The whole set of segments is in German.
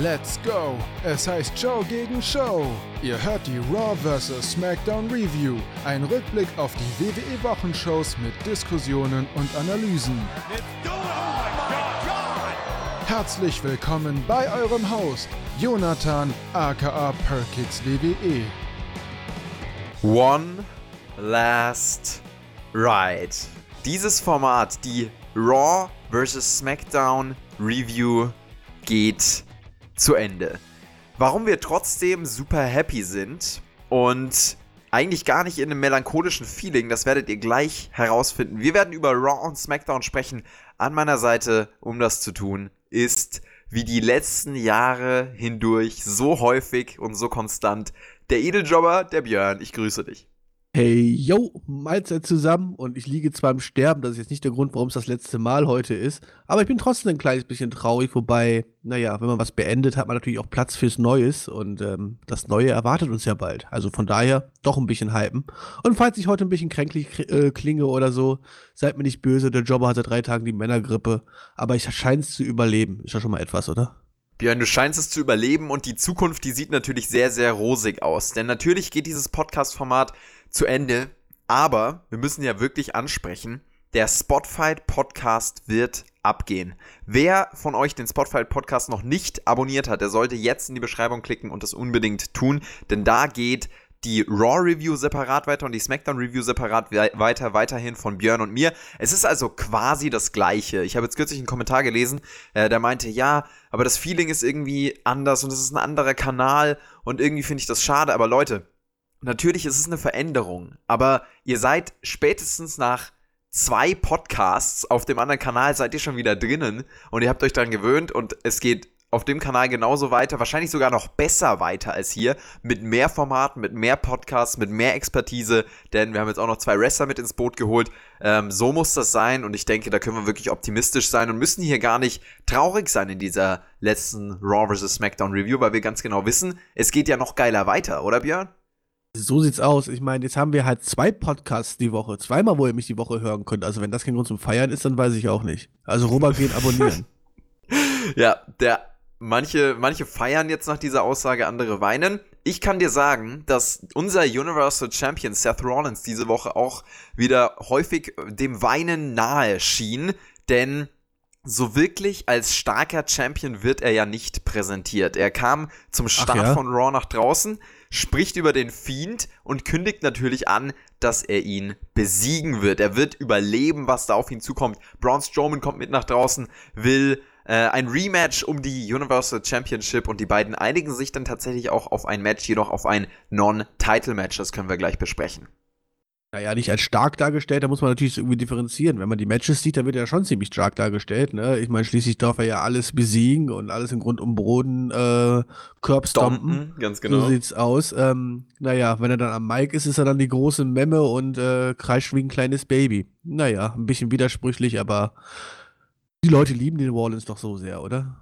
Let's go! Es heißt Show gegen Show. Ihr hört die Raw vs. SmackDown Review. Ein Rückblick auf die WWE-Wochenshows mit Diskussionen und Analysen. Herzlich willkommen bei eurem Host, Jonathan aka Perkins WWE. One Last Ride. Dieses Format, die Raw vs. SmackDown Review, geht zu Ende. Warum wir trotzdem super happy sind und eigentlich gar nicht in einem melancholischen Feeling, das werdet ihr gleich herausfinden. Wir werden über Raw und SmackDown sprechen. An meiner Seite, um das zu tun, ist wie die letzten Jahre hindurch so häufig und so konstant der Edeljobber, der Björn. Ich grüße dich. Hey, yo, Mahlzeit zusammen und ich liege zwar im Sterben, das ist jetzt nicht der Grund, warum es das letzte Mal heute ist, aber ich bin trotzdem ein kleines bisschen traurig, wobei, naja, wenn man was beendet, hat man natürlich auch Platz fürs Neues und ähm, das Neue erwartet uns ja bald. Also von daher doch ein bisschen hypen. Und falls ich heute ein bisschen kränklich äh, klinge oder so, seid mir nicht böse, der Jobber hat seit drei Tagen die Männergrippe, aber ich scheine es zu überleben. Ist ja schon mal etwas, oder? Björn, du scheinst es zu überleben und die Zukunft, die sieht natürlich sehr, sehr rosig aus. Denn natürlich geht dieses Podcast-Format zu Ende. Aber wir müssen ja wirklich ansprechen, der Spotfight Podcast wird abgehen. Wer von euch den Spotfight Podcast noch nicht abonniert hat, der sollte jetzt in die Beschreibung klicken und das unbedingt tun, denn da geht die Raw Review separat weiter und die SmackDown Review separat weiter, weiterhin von Björn und mir. Es ist also quasi das gleiche. Ich habe jetzt kürzlich einen Kommentar gelesen, äh, der meinte, ja, aber das Feeling ist irgendwie anders und es ist ein anderer Kanal und irgendwie finde ich das schade. Aber Leute, natürlich ist es eine Veränderung, aber ihr seid spätestens nach zwei Podcasts auf dem anderen Kanal seid ihr schon wieder drinnen und ihr habt euch daran gewöhnt und es geht auf dem Kanal genauso weiter, wahrscheinlich sogar noch besser weiter als hier, mit mehr Formaten, mit mehr Podcasts, mit mehr Expertise, denn wir haben jetzt auch noch zwei Wrestler mit ins Boot geholt. Ähm, so muss das sein und ich denke, da können wir wirklich optimistisch sein und müssen hier gar nicht traurig sein in dieser letzten Raw vs. SmackDown Review, weil wir ganz genau wissen, es geht ja noch geiler weiter, oder Björn? So sieht's aus. Ich meine, jetzt haben wir halt zwei Podcasts die Woche, zweimal, wo ihr mich die Woche hören könnt. Also wenn das kein Grund zum Feiern ist, dann weiß ich auch nicht. Also Robert geht abonnieren. ja, der manche, manche feiern jetzt nach dieser Aussage, andere weinen. Ich kann dir sagen, dass unser Universal Champion Seth Rollins diese Woche auch wieder häufig dem Weinen nahe schien, denn so wirklich als starker Champion wird er ja nicht präsentiert. Er kam zum Start ja? von Raw nach draußen, spricht über den Fiend und kündigt natürlich an, dass er ihn besiegen wird. Er wird überleben, was da auf ihn zukommt. Braun Strowman kommt mit nach draußen, will äh, ein Rematch um die Universal Championship und die beiden einigen sich dann tatsächlich auch auf ein Match, jedoch auf ein Non-Title-Match. Das können wir gleich besprechen naja, nicht als stark dargestellt, da muss man natürlich irgendwie differenzieren. Wenn man die Matches sieht, dann wird er schon ziemlich stark dargestellt. Ne? Ich meine, schließlich darf er ja alles besiegen und alles im Grund um Boden äh, Curbstompen. Ganz genau. So sieht's aus. Ähm, naja, wenn er dann am Mic ist, ist er dann die große Memme und äh, kreischt wie ein kleines Baby. Naja, ein bisschen widersprüchlich, aber die Leute lieben den Wallens doch so sehr, oder?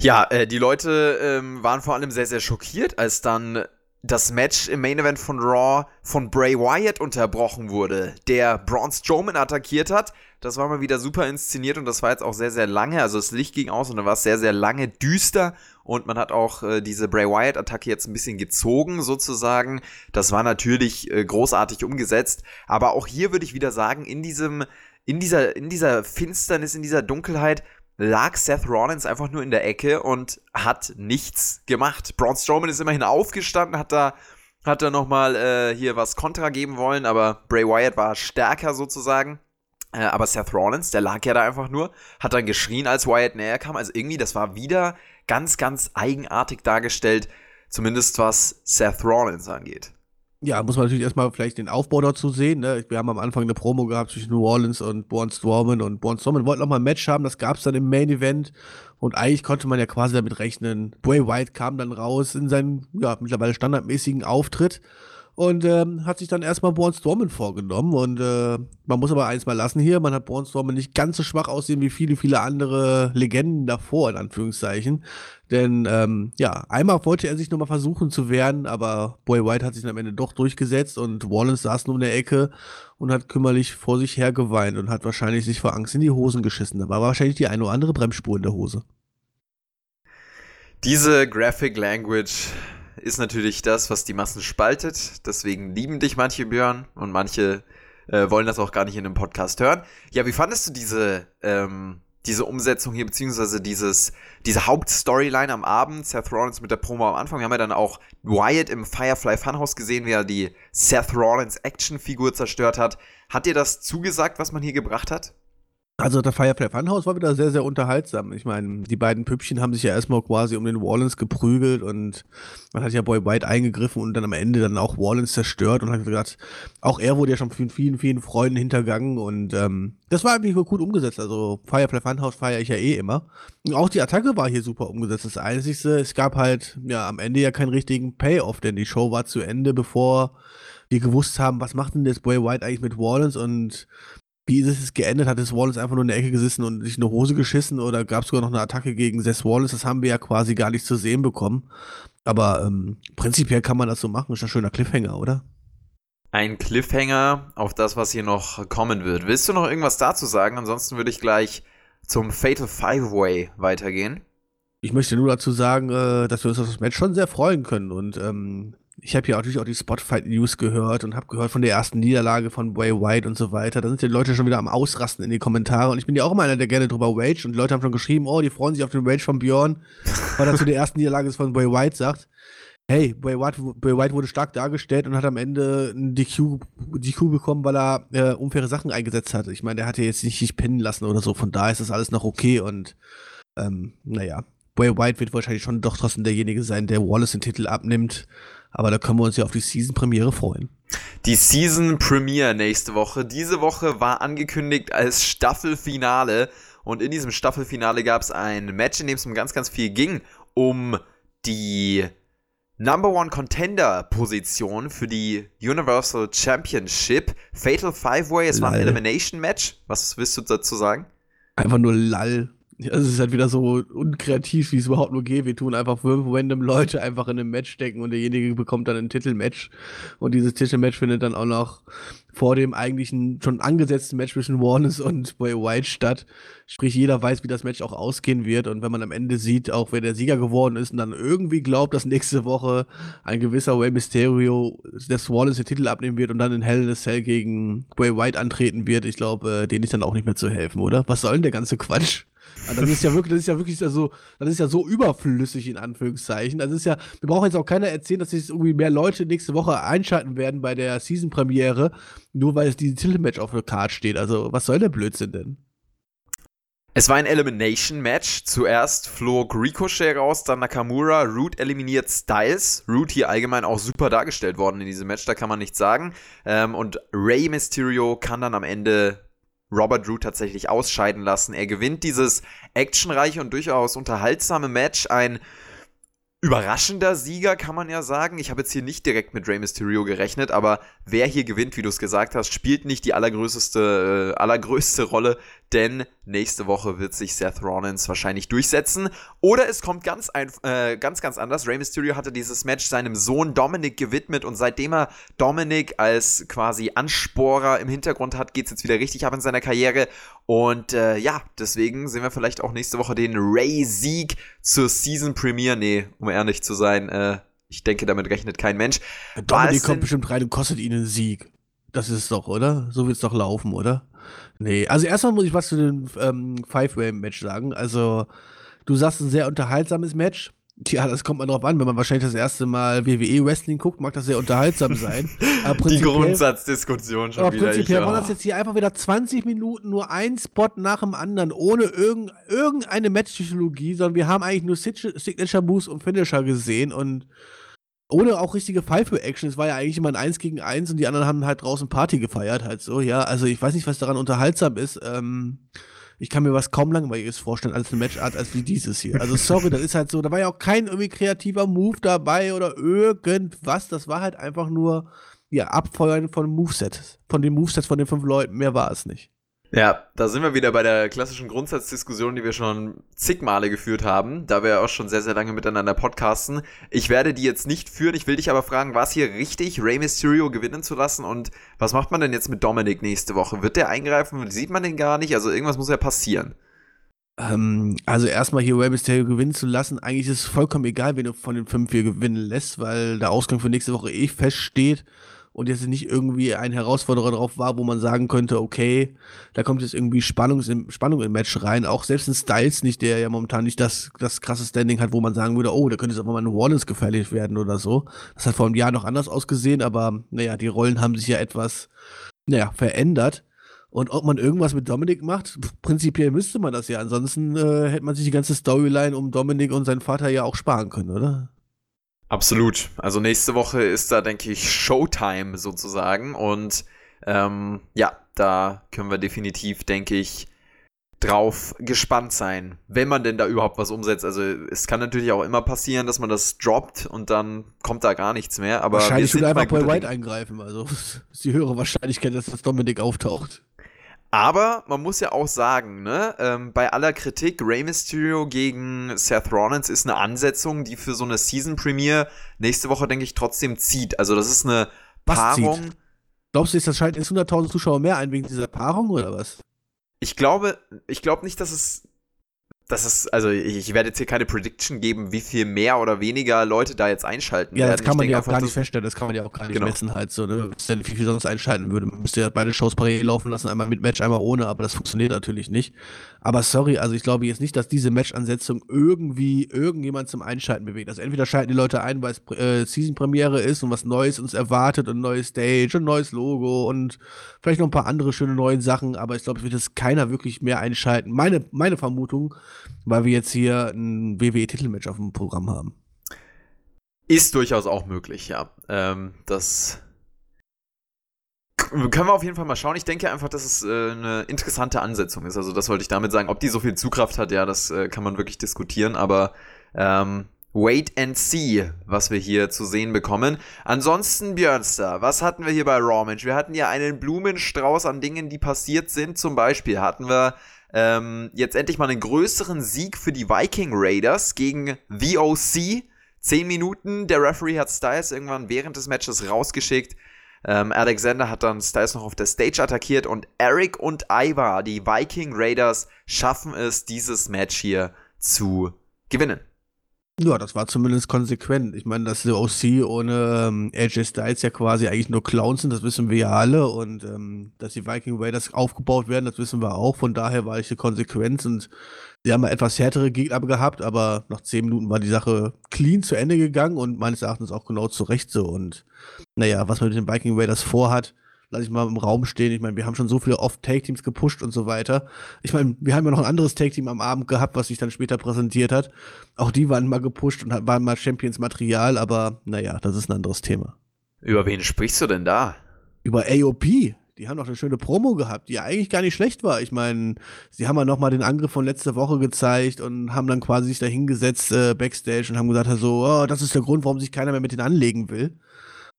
Ja, äh, die Leute ähm, waren vor allem sehr, sehr schockiert, als dann das Match im Main Event von Raw von Bray Wyatt unterbrochen wurde, der Braun Strowman attackiert hat. Das war mal wieder super inszeniert und das war jetzt auch sehr, sehr lange. Also das Licht ging aus und dann war es sehr, sehr lange düster und man hat auch äh, diese Bray Wyatt-Attacke jetzt ein bisschen gezogen sozusagen. Das war natürlich äh, großartig umgesetzt, aber auch hier würde ich wieder sagen, in diesem, in dieser, in dieser Finsternis, in dieser Dunkelheit lag Seth Rollins einfach nur in der Ecke und hat nichts gemacht. Braun Strowman ist immerhin aufgestanden, hat da, hat da nochmal äh, hier was Kontra geben wollen, aber Bray Wyatt war stärker sozusagen. Äh, aber Seth Rollins, der lag ja da einfach nur, hat dann geschrien, als Wyatt näher kam. Also irgendwie, das war wieder ganz, ganz eigenartig dargestellt, zumindest was Seth Rollins angeht ja, muss man natürlich erstmal vielleicht den Aufbau dazu sehen. Ne? Wir haben am Anfang eine Promo gehabt zwischen New Orleans und Braun Strowman und Braun Strowman wollten noch mal ein Match haben, das gab es dann im Main Event und eigentlich konnte man ja quasi damit rechnen. Bray White kam dann raus in seinen ja, mittlerweile standardmäßigen Auftritt und ähm, hat sich dann erstmal Braun Strowman vorgenommen. Und äh, man muss aber eins mal lassen hier, man hat Braun Strowman nicht ganz so schwach aussehen wie viele, viele andere Legenden davor, in Anführungszeichen. Denn ähm, ja, einmal wollte er sich nochmal versuchen zu wehren, aber Boy White hat sich am Ende doch durchgesetzt und Wallace saß nur in der Ecke und hat kümmerlich vor sich her geweint und hat wahrscheinlich sich vor Angst in die Hosen geschissen. Da war wahrscheinlich die eine oder andere Bremsspur in der Hose. Diese Graphic Language ist natürlich das, was die Massen spaltet. Deswegen lieben dich manche Björn und manche äh, wollen das auch gar nicht in einem Podcast hören. Ja, wie fandest du diese, ähm, diese Umsetzung hier, beziehungsweise dieses, diese Hauptstoryline am Abend, Seth Rollins mit der Promo am Anfang. Wir haben ja dann auch Wyatt im Firefly Funhouse gesehen, wie er die Seth Rollins Actionfigur zerstört hat. Hat dir das zugesagt, was man hier gebracht hat? Also der Firefly Funhouse war wieder sehr, sehr unterhaltsam. Ich meine, die beiden Püppchen haben sich ja erstmal quasi um den Wallens geprügelt und man hat ja Boy White eingegriffen und dann am Ende dann auch Wallens zerstört und hat gesagt, auch er wurde ja schon von vielen, vielen Freunden hintergangen und ähm, das war eigentlich gut umgesetzt. Also Firefly Funhouse feiere ich ja eh immer. Und auch die Attacke war hier super umgesetzt. Das Einzige, es gab halt ja am Ende ja keinen richtigen Payoff, denn die Show war zu Ende, bevor wir gewusst haben, was macht denn das Boy White eigentlich mit Wallens und wie ist es geendet? Hat es Wallace einfach nur in der Ecke gesessen und sich eine Hose geschissen oder gab es sogar noch eine Attacke gegen Seth Wallace? Das haben wir ja quasi gar nicht zu sehen bekommen. Aber ähm, prinzipiell kann man das so machen. Ist ein schöner Cliffhanger, oder? Ein Cliffhanger auf das, was hier noch kommen wird. Willst du noch irgendwas dazu sagen? Ansonsten würde ich gleich zum Fatal Five-Way weitergehen. Ich möchte nur dazu sagen, äh, dass wir uns auf das Match schon sehr freuen können. Und ähm, ich habe ja natürlich auch die Spotify News gehört und habe gehört von der ersten Niederlage von Way White und so weiter. Da sind die Leute schon wieder am Ausrasten in die Kommentare und ich bin ja auch immer einer, der gerne drüber rage und die Leute haben schon geschrieben, oh, die freuen sich auf den Rage von Björn, weil er zu der ersten Niederlage von Way White sagt. Hey, Bray White, Bray White wurde stark dargestellt und hat am Ende ein DQ, DQ bekommen, weil er äh, unfaire Sachen eingesetzt hat. Ich meine, der hat ja jetzt nicht sich pinnen lassen oder so, von daher ist das alles noch okay und ähm, naja, Bray White wird wahrscheinlich schon doch trotzdem derjenige sein, der Wallace den Titel abnimmt. Aber da können wir uns ja auf die Season-Premiere freuen. Die Season-Premiere nächste Woche. Diese Woche war angekündigt als Staffelfinale. Und in diesem Staffelfinale gab es ein Match, in dem es um ganz, ganz viel ging. Um die Number One Contender Position für die Universal Championship. Fatal Five Way. Es war ein Elimination Match. Was willst du dazu sagen? Einfach nur Lall. Es ist halt wieder so unkreativ, wie es überhaupt nur geht. Wir tun einfach fünf random Leute einfach in einem Match stecken und derjenige bekommt dann ein Titelmatch. Und dieses Titelmatch findet dann auch noch vor dem eigentlichen schon angesetzten Match zwischen Warnes und Boy White statt. Sprich, jeder weiß, wie das Match auch ausgehen wird. Und wenn man am Ende sieht, auch wer der Sieger geworden ist und dann irgendwie glaubt, dass nächste Woche ein gewisser Way Mysterio des Wallace den Titel abnehmen wird und dann in Hell in a Cell gegen Boy White antreten wird, ich glaube, äh, denen ist dann auch nicht mehr zu helfen, oder? Was soll denn der ganze Quatsch? Also das ist ja wirklich, das ist ja wirklich so, das ist ja so überflüssig in Anführungszeichen. Das ist ja, wir brauchen jetzt auch keiner erzählen, dass sich irgendwie mehr Leute nächste Woche einschalten werden bei der Season-Premiere, nur weil es dieses Titelmatch auf der Karte steht. Also was soll der Blödsinn denn? Es war ein Elimination-Match. Zuerst flog Ricochet raus, dann Nakamura. Root eliminiert Styles. Root hier allgemein auch super dargestellt worden in diesem Match, da kann man nichts sagen. Ähm, und Rey Mysterio kann dann am Ende Robert Drew tatsächlich ausscheiden lassen. Er gewinnt dieses actionreiche und durchaus unterhaltsame Match. Ein überraschender Sieger, kann man ja sagen. Ich habe jetzt hier nicht direkt mit Rey Mysterio gerechnet, aber wer hier gewinnt, wie du es gesagt hast, spielt nicht die allergrößte, äh, allergrößte Rolle, denn nächste Woche wird sich Seth Rollins wahrscheinlich durchsetzen. Oder es kommt ganz, ein, äh, ganz, ganz anders. Rey Mysterio hatte dieses Match seinem Sohn Dominic gewidmet und seitdem er Dominic als quasi Ansporer im Hintergrund hat, geht es jetzt wieder richtig ab in seiner Karriere. Und äh, ja, deswegen sehen wir vielleicht auch nächste Woche den Ray-Sieg zur Season Premiere. Nee, um ehrlich zu sein, äh, ich denke, damit rechnet kein Mensch. Dominic kommt bestimmt rein und kostet ihn einen Sieg. Das ist es doch, oder? So wird es doch laufen, oder? Nee, also erstmal muss ich was zu dem ähm, Five-Way-Match sagen. Also, du sagst ein sehr unterhaltsames Match. Tja, das kommt mal drauf an, wenn man wahrscheinlich das erste Mal WWE Wrestling guckt, mag das sehr unterhaltsam sein. Die Grundsatzdiskussion schon aber wieder. Prinzipiell war das jetzt hier einfach wieder 20 Minuten nur ein Spot nach dem anderen, ohne irgend, irgendeine Match-Psychologie, sondern wir haben eigentlich nur Signature Moves und Finisher gesehen und ohne auch richtige Pfeife-Action. Es war ja eigentlich immer ein Eins gegen Eins und die anderen haben halt draußen Party gefeiert, halt so, ja. Also ich weiß nicht, was daran unterhaltsam ist. Ähm, ich kann mir was kaum langweiliges vorstellen als eine Matchart als wie dieses hier. Also sorry, das ist halt so, da war ja auch kein irgendwie kreativer Move dabei oder irgendwas. Das war halt einfach nur, ja, Abfeuern von Movesets. Von den Movesets von den fünf Leuten. Mehr war es nicht. Ja, da sind wir wieder bei der klassischen Grundsatzdiskussion, die wir schon zig Male geführt haben, da wir auch schon sehr, sehr lange miteinander podcasten. Ich werde die jetzt nicht führen, ich will dich aber fragen, war es hier richtig, Rey Mysterio gewinnen zu lassen und was macht man denn jetzt mit Dominik nächste Woche? Wird der eingreifen? Sieht man den gar nicht? Also irgendwas muss ja passieren. Ähm, also erstmal hier Rey Mysterio gewinnen zu lassen, eigentlich ist es vollkommen egal, wen du von den fünf hier gewinnen lässt, weil der Ausgang für nächste Woche eh feststeht und jetzt nicht irgendwie ein Herausforderer drauf war, wo man sagen könnte, okay, da kommt jetzt irgendwie Spannung im, Spannung im Match rein. Auch selbst ein Styles nicht, der ja momentan nicht das, das krasse Standing hat, wo man sagen würde, oh, da könnte es aber mal ein Wallace gefährlich werden oder so. Das hat vor einem Jahr noch anders ausgesehen, aber naja, die Rollen haben sich ja etwas, naja, verändert. Und ob man irgendwas mit Dominik macht, prinzipiell müsste man das ja. Ansonsten äh, hätte man sich die ganze Storyline um Dominik und seinen Vater ja auch sparen können, oder? Absolut. Also nächste Woche ist da, denke ich, Showtime sozusagen. Und ähm, ja, da können wir definitiv, denke ich, drauf gespannt sein, wenn man denn da überhaupt was umsetzt. Also es kann natürlich auch immer passieren, dass man das droppt und dann kommt da gar nichts mehr. Aber Wahrscheinlich würde einfach Paul White eingreifen. Also ist die höhere Wahrscheinlichkeit, dass das Dominik auftaucht. Aber man muss ja auch sagen, ne, ähm, bei aller Kritik, Rey Mysterio gegen Seth Rollins ist eine Ansetzung, die für so eine Season Premiere nächste Woche, denke ich, trotzdem zieht. Also das ist eine was Paarung. Zieht? Glaubst du, das schaltet jetzt 100.000 Zuschauer mehr ein wegen dieser Paarung oder was? Ich glaube, ich glaube nicht, dass es das ist, also ich, ich, werde jetzt hier keine Prediction geben, wie viel mehr oder weniger Leute da jetzt einschalten ja, das kann man ja auch gar nicht feststellen, das kann man ja auch gar nicht genau. messen halt so, ne? Wie viel sonst einschalten würde. Man müsste ja beide Shows parallel laufen lassen, einmal mit Match, einmal ohne, aber das funktioniert natürlich nicht. Aber sorry, also ich glaube jetzt nicht, dass diese Match-Ansetzung irgendwie irgendjemand zum Einschalten bewegt. Also entweder schalten die Leute ein, weil es äh, Season-Premiere ist und was Neues uns erwartet und ein neues Stage und ein neues Logo und vielleicht noch ein paar andere schöne neue Sachen, aber ich glaube, es wird jetzt keiner wirklich mehr einschalten. Meine, meine Vermutung, weil wir jetzt hier ein WWE-Titelmatch auf dem Programm haben. Ist durchaus auch möglich, ja. Ähm, das können wir auf jeden Fall mal schauen. Ich denke einfach, dass es äh, eine interessante Ansetzung ist. Also das wollte ich damit sagen. Ob die so viel Zugkraft hat, ja, das äh, kann man wirklich diskutieren. Aber ähm, wait and see, was wir hier zu sehen bekommen. Ansonsten, Björnster, was hatten wir hier bei Raw Mensch? Wir hatten ja einen Blumenstrauß an Dingen, die passiert sind. Zum Beispiel hatten wir ähm, jetzt endlich mal einen größeren Sieg für die Viking Raiders gegen The OC. Zehn Minuten, der Referee hat Styles irgendwann während des Matches rausgeschickt. Ähm, Alexander hat dann Styles noch auf der Stage attackiert und Eric und Ivar, die Viking Raiders, schaffen es, dieses Match hier zu gewinnen. Ja, das war zumindest konsequent. Ich meine, dass die OC ohne ähm, AJ Styles ja quasi eigentlich nur Clowns sind, das wissen wir ja alle. Und ähm, dass die Viking Raiders aufgebaut werden, das wissen wir auch. Von daher war ich die Konsequenz und sie haben mal etwas härtere Gegner gehabt, aber nach zehn Minuten war die Sache clean zu Ende gegangen und meines Erachtens auch genau zurecht so. Und naja, was man mit den Viking Raiders vorhat, lasse ich mal im Raum stehen. Ich meine, wir haben schon so viele Off-Take-Teams gepusht und so weiter. Ich meine, wir haben ja noch ein anderes Take-Team am Abend gehabt, was sich dann später präsentiert hat. Auch die waren mal gepusht und waren mal Champions-Material, aber naja, das ist ein anderes Thema. Über wen sprichst du denn da? Über AOP. Die haben doch eine schöne Promo gehabt, die ja eigentlich gar nicht schlecht war. Ich meine, sie haben ja noch mal den Angriff von letzter Woche gezeigt und haben dann quasi sich da hingesetzt äh, backstage und haben gesagt, so, oh, das ist der Grund, warum sich keiner mehr mit denen anlegen will.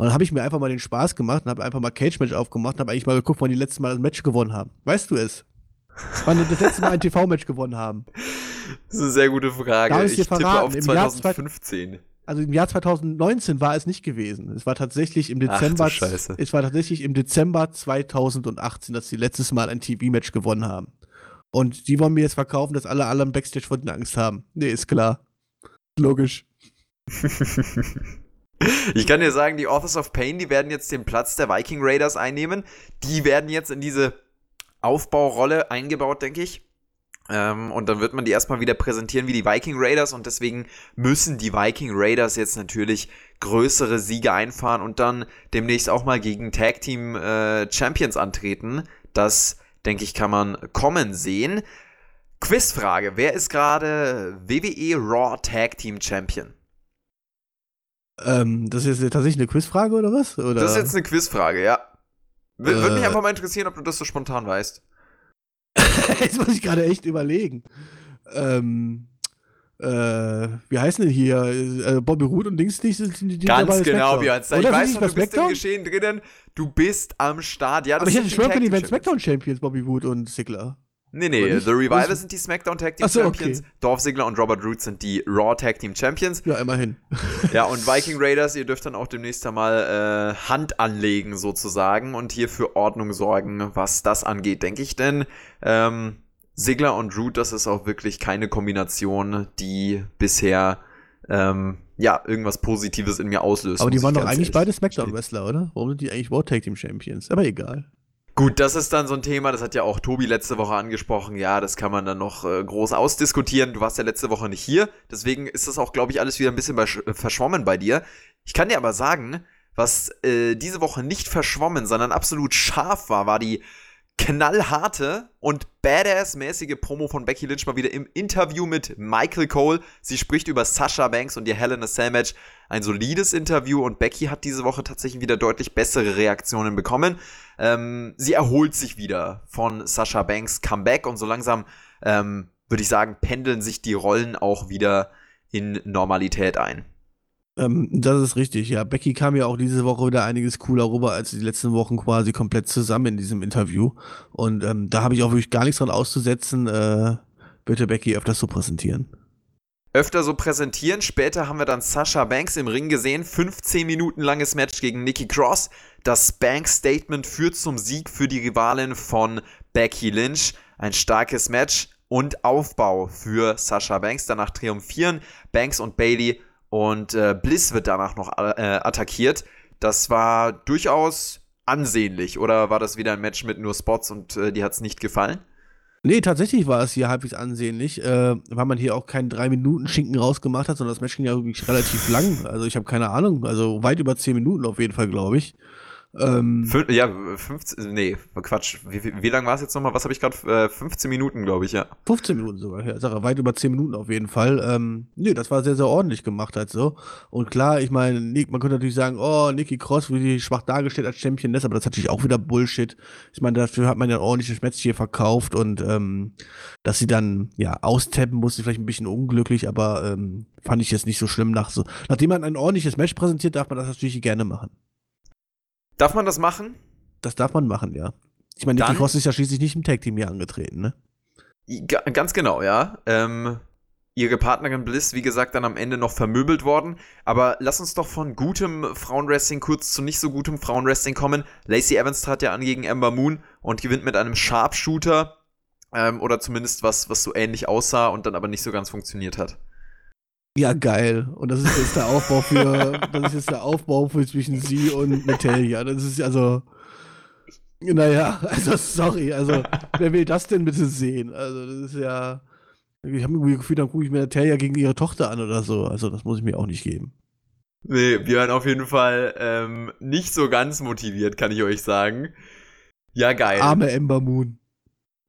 Und dann habe ich mir einfach mal den Spaß gemacht und habe einfach mal Cage-Match aufgemacht und habe eigentlich mal geguckt, wann die letzte Mal das Match gewonnen haben. Weißt du es? Wann die das letzte Mal ein TV-Match gewonnen haben? Das ist eine sehr gute Frage. Ich ich tippe auf 2015. also im Jahr 2019 war es nicht gewesen. Es war tatsächlich im Dezember. Ach, es war tatsächlich im Dezember 2018, dass sie letztes Mal ein TV-Match gewonnen haben. Und die wollen mir jetzt verkaufen, dass alle alle im Backstage von denen Angst haben. Nee, ist klar. Logisch. Ich kann dir sagen, die Authors of Pain, die werden jetzt den Platz der Viking Raiders einnehmen. Die werden jetzt in diese Aufbaurolle eingebaut, denke ich. Ähm, und dann wird man die erstmal wieder präsentieren wie die Viking Raiders und deswegen müssen die Viking Raiders jetzt natürlich größere Siege einfahren und dann demnächst auch mal gegen Tag Team äh, Champions antreten. Das, denke ich, kann man kommen sehen. Quizfrage: Wer ist gerade WWE Raw Tag Team Champion? Ähm, das ist jetzt tatsächlich eine Quizfrage oder was? Oder? Das ist jetzt eine Quizfrage, ja. W äh, Würde mich einfach mal interessieren, ob du das so spontan weißt. jetzt muss ich gerade echt überlegen. Ähm, äh, wie heißen denn hier? Äh, Bobby Root und Dings nicht sind die Ganz genau, Björn. Ich weiß schon, du bist im Geschehen drinnen. Du bist am Start. Ja, Aber ich hätte schwören können, die wären Smackdown Champions, Bobby Wood und Sigler. Nee, nee, The Revival sind die SmackDown Tag Team so, Champions. Okay. Dolph Ziggler und Robert Root sind die Raw Tag Team Champions. Ja, immerhin. ja, und Viking Raiders, ihr dürft dann auch demnächst einmal äh, Hand anlegen, sozusagen, und hier für Ordnung sorgen, was das angeht, denke ich. Denn ähm, Sigler und Root, das ist auch wirklich keine Kombination, die bisher ähm, ja, irgendwas Positives in mir auslöst. Aber die waren doch eigentlich beide Smackdown-Wrestler, oder? Warum sind die eigentlich World Tag Team Champions? Aber egal. Gut, das ist dann so ein Thema, das hat ja auch Tobi letzte Woche angesprochen. Ja, das kann man dann noch äh, groß ausdiskutieren. Du warst ja letzte Woche nicht hier, deswegen ist das auch, glaube ich, alles wieder ein bisschen äh, verschwommen bei dir. Ich kann dir aber sagen, was äh, diese Woche nicht verschwommen, sondern absolut scharf war, war die knallharte und badass-mäßige Promo von Becky Lynch mal wieder im Interview mit Michael Cole. Sie spricht über Sasha Banks und ihr Hell in. Ein solides Interview und Becky hat diese Woche tatsächlich wieder deutlich bessere Reaktionen bekommen. Ähm, sie erholt sich wieder von Sasha Banks Comeback und so langsam, ähm, würde ich sagen, pendeln sich die Rollen auch wieder in Normalität ein. Ähm, das ist richtig, ja. Becky kam ja auch diese Woche wieder einiges cooler rüber als die letzten Wochen quasi komplett zusammen in diesem Interview. Und ähm, da habe ich auch wirklich gar nichts dran auszusetzen. Äh, bitte Becky öfter so präsentieren. Öfter so präsentieren. Später haben wir dann Sasha Banks im Ring gesehen. 15 Minuten langes Match gegen Nikki Cross. Das Banks-Statement führt zum Sieg für die Rivalin von Becky Lynch. Ein starkes Match und Aufbau für Sasha Banks. Danach triumphieren Banks und Bailey und äh, Bliss wird danach noch äh, attackiert. Das war durchaus ansehnlich. Oder war das wieder ein Match mit nur Spots und äh, die hat es nicht gefallen? Nee, tatsächlich war es hier halbwegs ansehnlich, äh, weil man hier auch keinen 3-Minuten-Schinken rausgemacht hat, sondern das Match ging ja wirklich relativ lang. Also ich habe keine Ahnung, also weit über 10 Minuten auf jeden Fall, glaube ich. Ähm, Fün ja, 15, nee, Quatsch. Wie, wie, wie lang war es jetzt nochmal? Was habe ich gerade? Äh, 15 Minuten, glaube ich, ja. 15 Minuten sogar, ja, Sache, weit über 10 Minuten auf jeden Fall. Ähm, nee, das war sehr, sehr ordentlich gemacht halt so. Und klar, ich meine, man könnte natürlich sagen, oh, Nikki Cross wird die schwach dargestellt als Championess, aber das ist natürlich auch wieder Bullshit. Ich meine, dafür hat man ja ein ordentliches Match hier verkauft und ähm, dass sie dann, ja, austappen musste, vielleicht ein bisschen unglücklich, aber ähm, fand ich jetzt nicht so schlimm nach so. Nachdem man ein ordentliches Match präsentiert, darf man das natürlich gerne machen. Darf man das machen? Das darf man machen, ja. Ich meine, Nikki Cross ist ja schließlich nicht im Tag-Team hier angetreten, ne? Ganz genau, ja. Ähm, ihre Partnerin Bliss, wie gesagt, dann am Ende noch vermöbelt worden. Aber lass uns doch von gutem Frauenwrestling kurz zu nicht so gutem Frauenwrestling kommen. Lacey Evans trat ja an gegen Ember Moon und gewinnt mit einem Sharpshooter. Ähm, oder zumindest was, was so ähnlich aussah und dann aber nicht so ganz funktioniert hat. Ja, geil. Und das ist jetzt der Aufbau für, das ist jetzt der Aufbau für zwischen sie und Natalia. Das ist also, naja, also sorry, also wer will das denn bitte sehen? Also das ist ja, ich habe irgendwie gefühlt, dann gucke ich mir Natalia gegen ihre Tochter an oder so. Also das muss ich mir auch nicht geben. Nee, wir waren auf jeden Fall ähm, nicht so ganz motiviert, kann ich euch sagen. Ja, geil. Arme Ember Moon.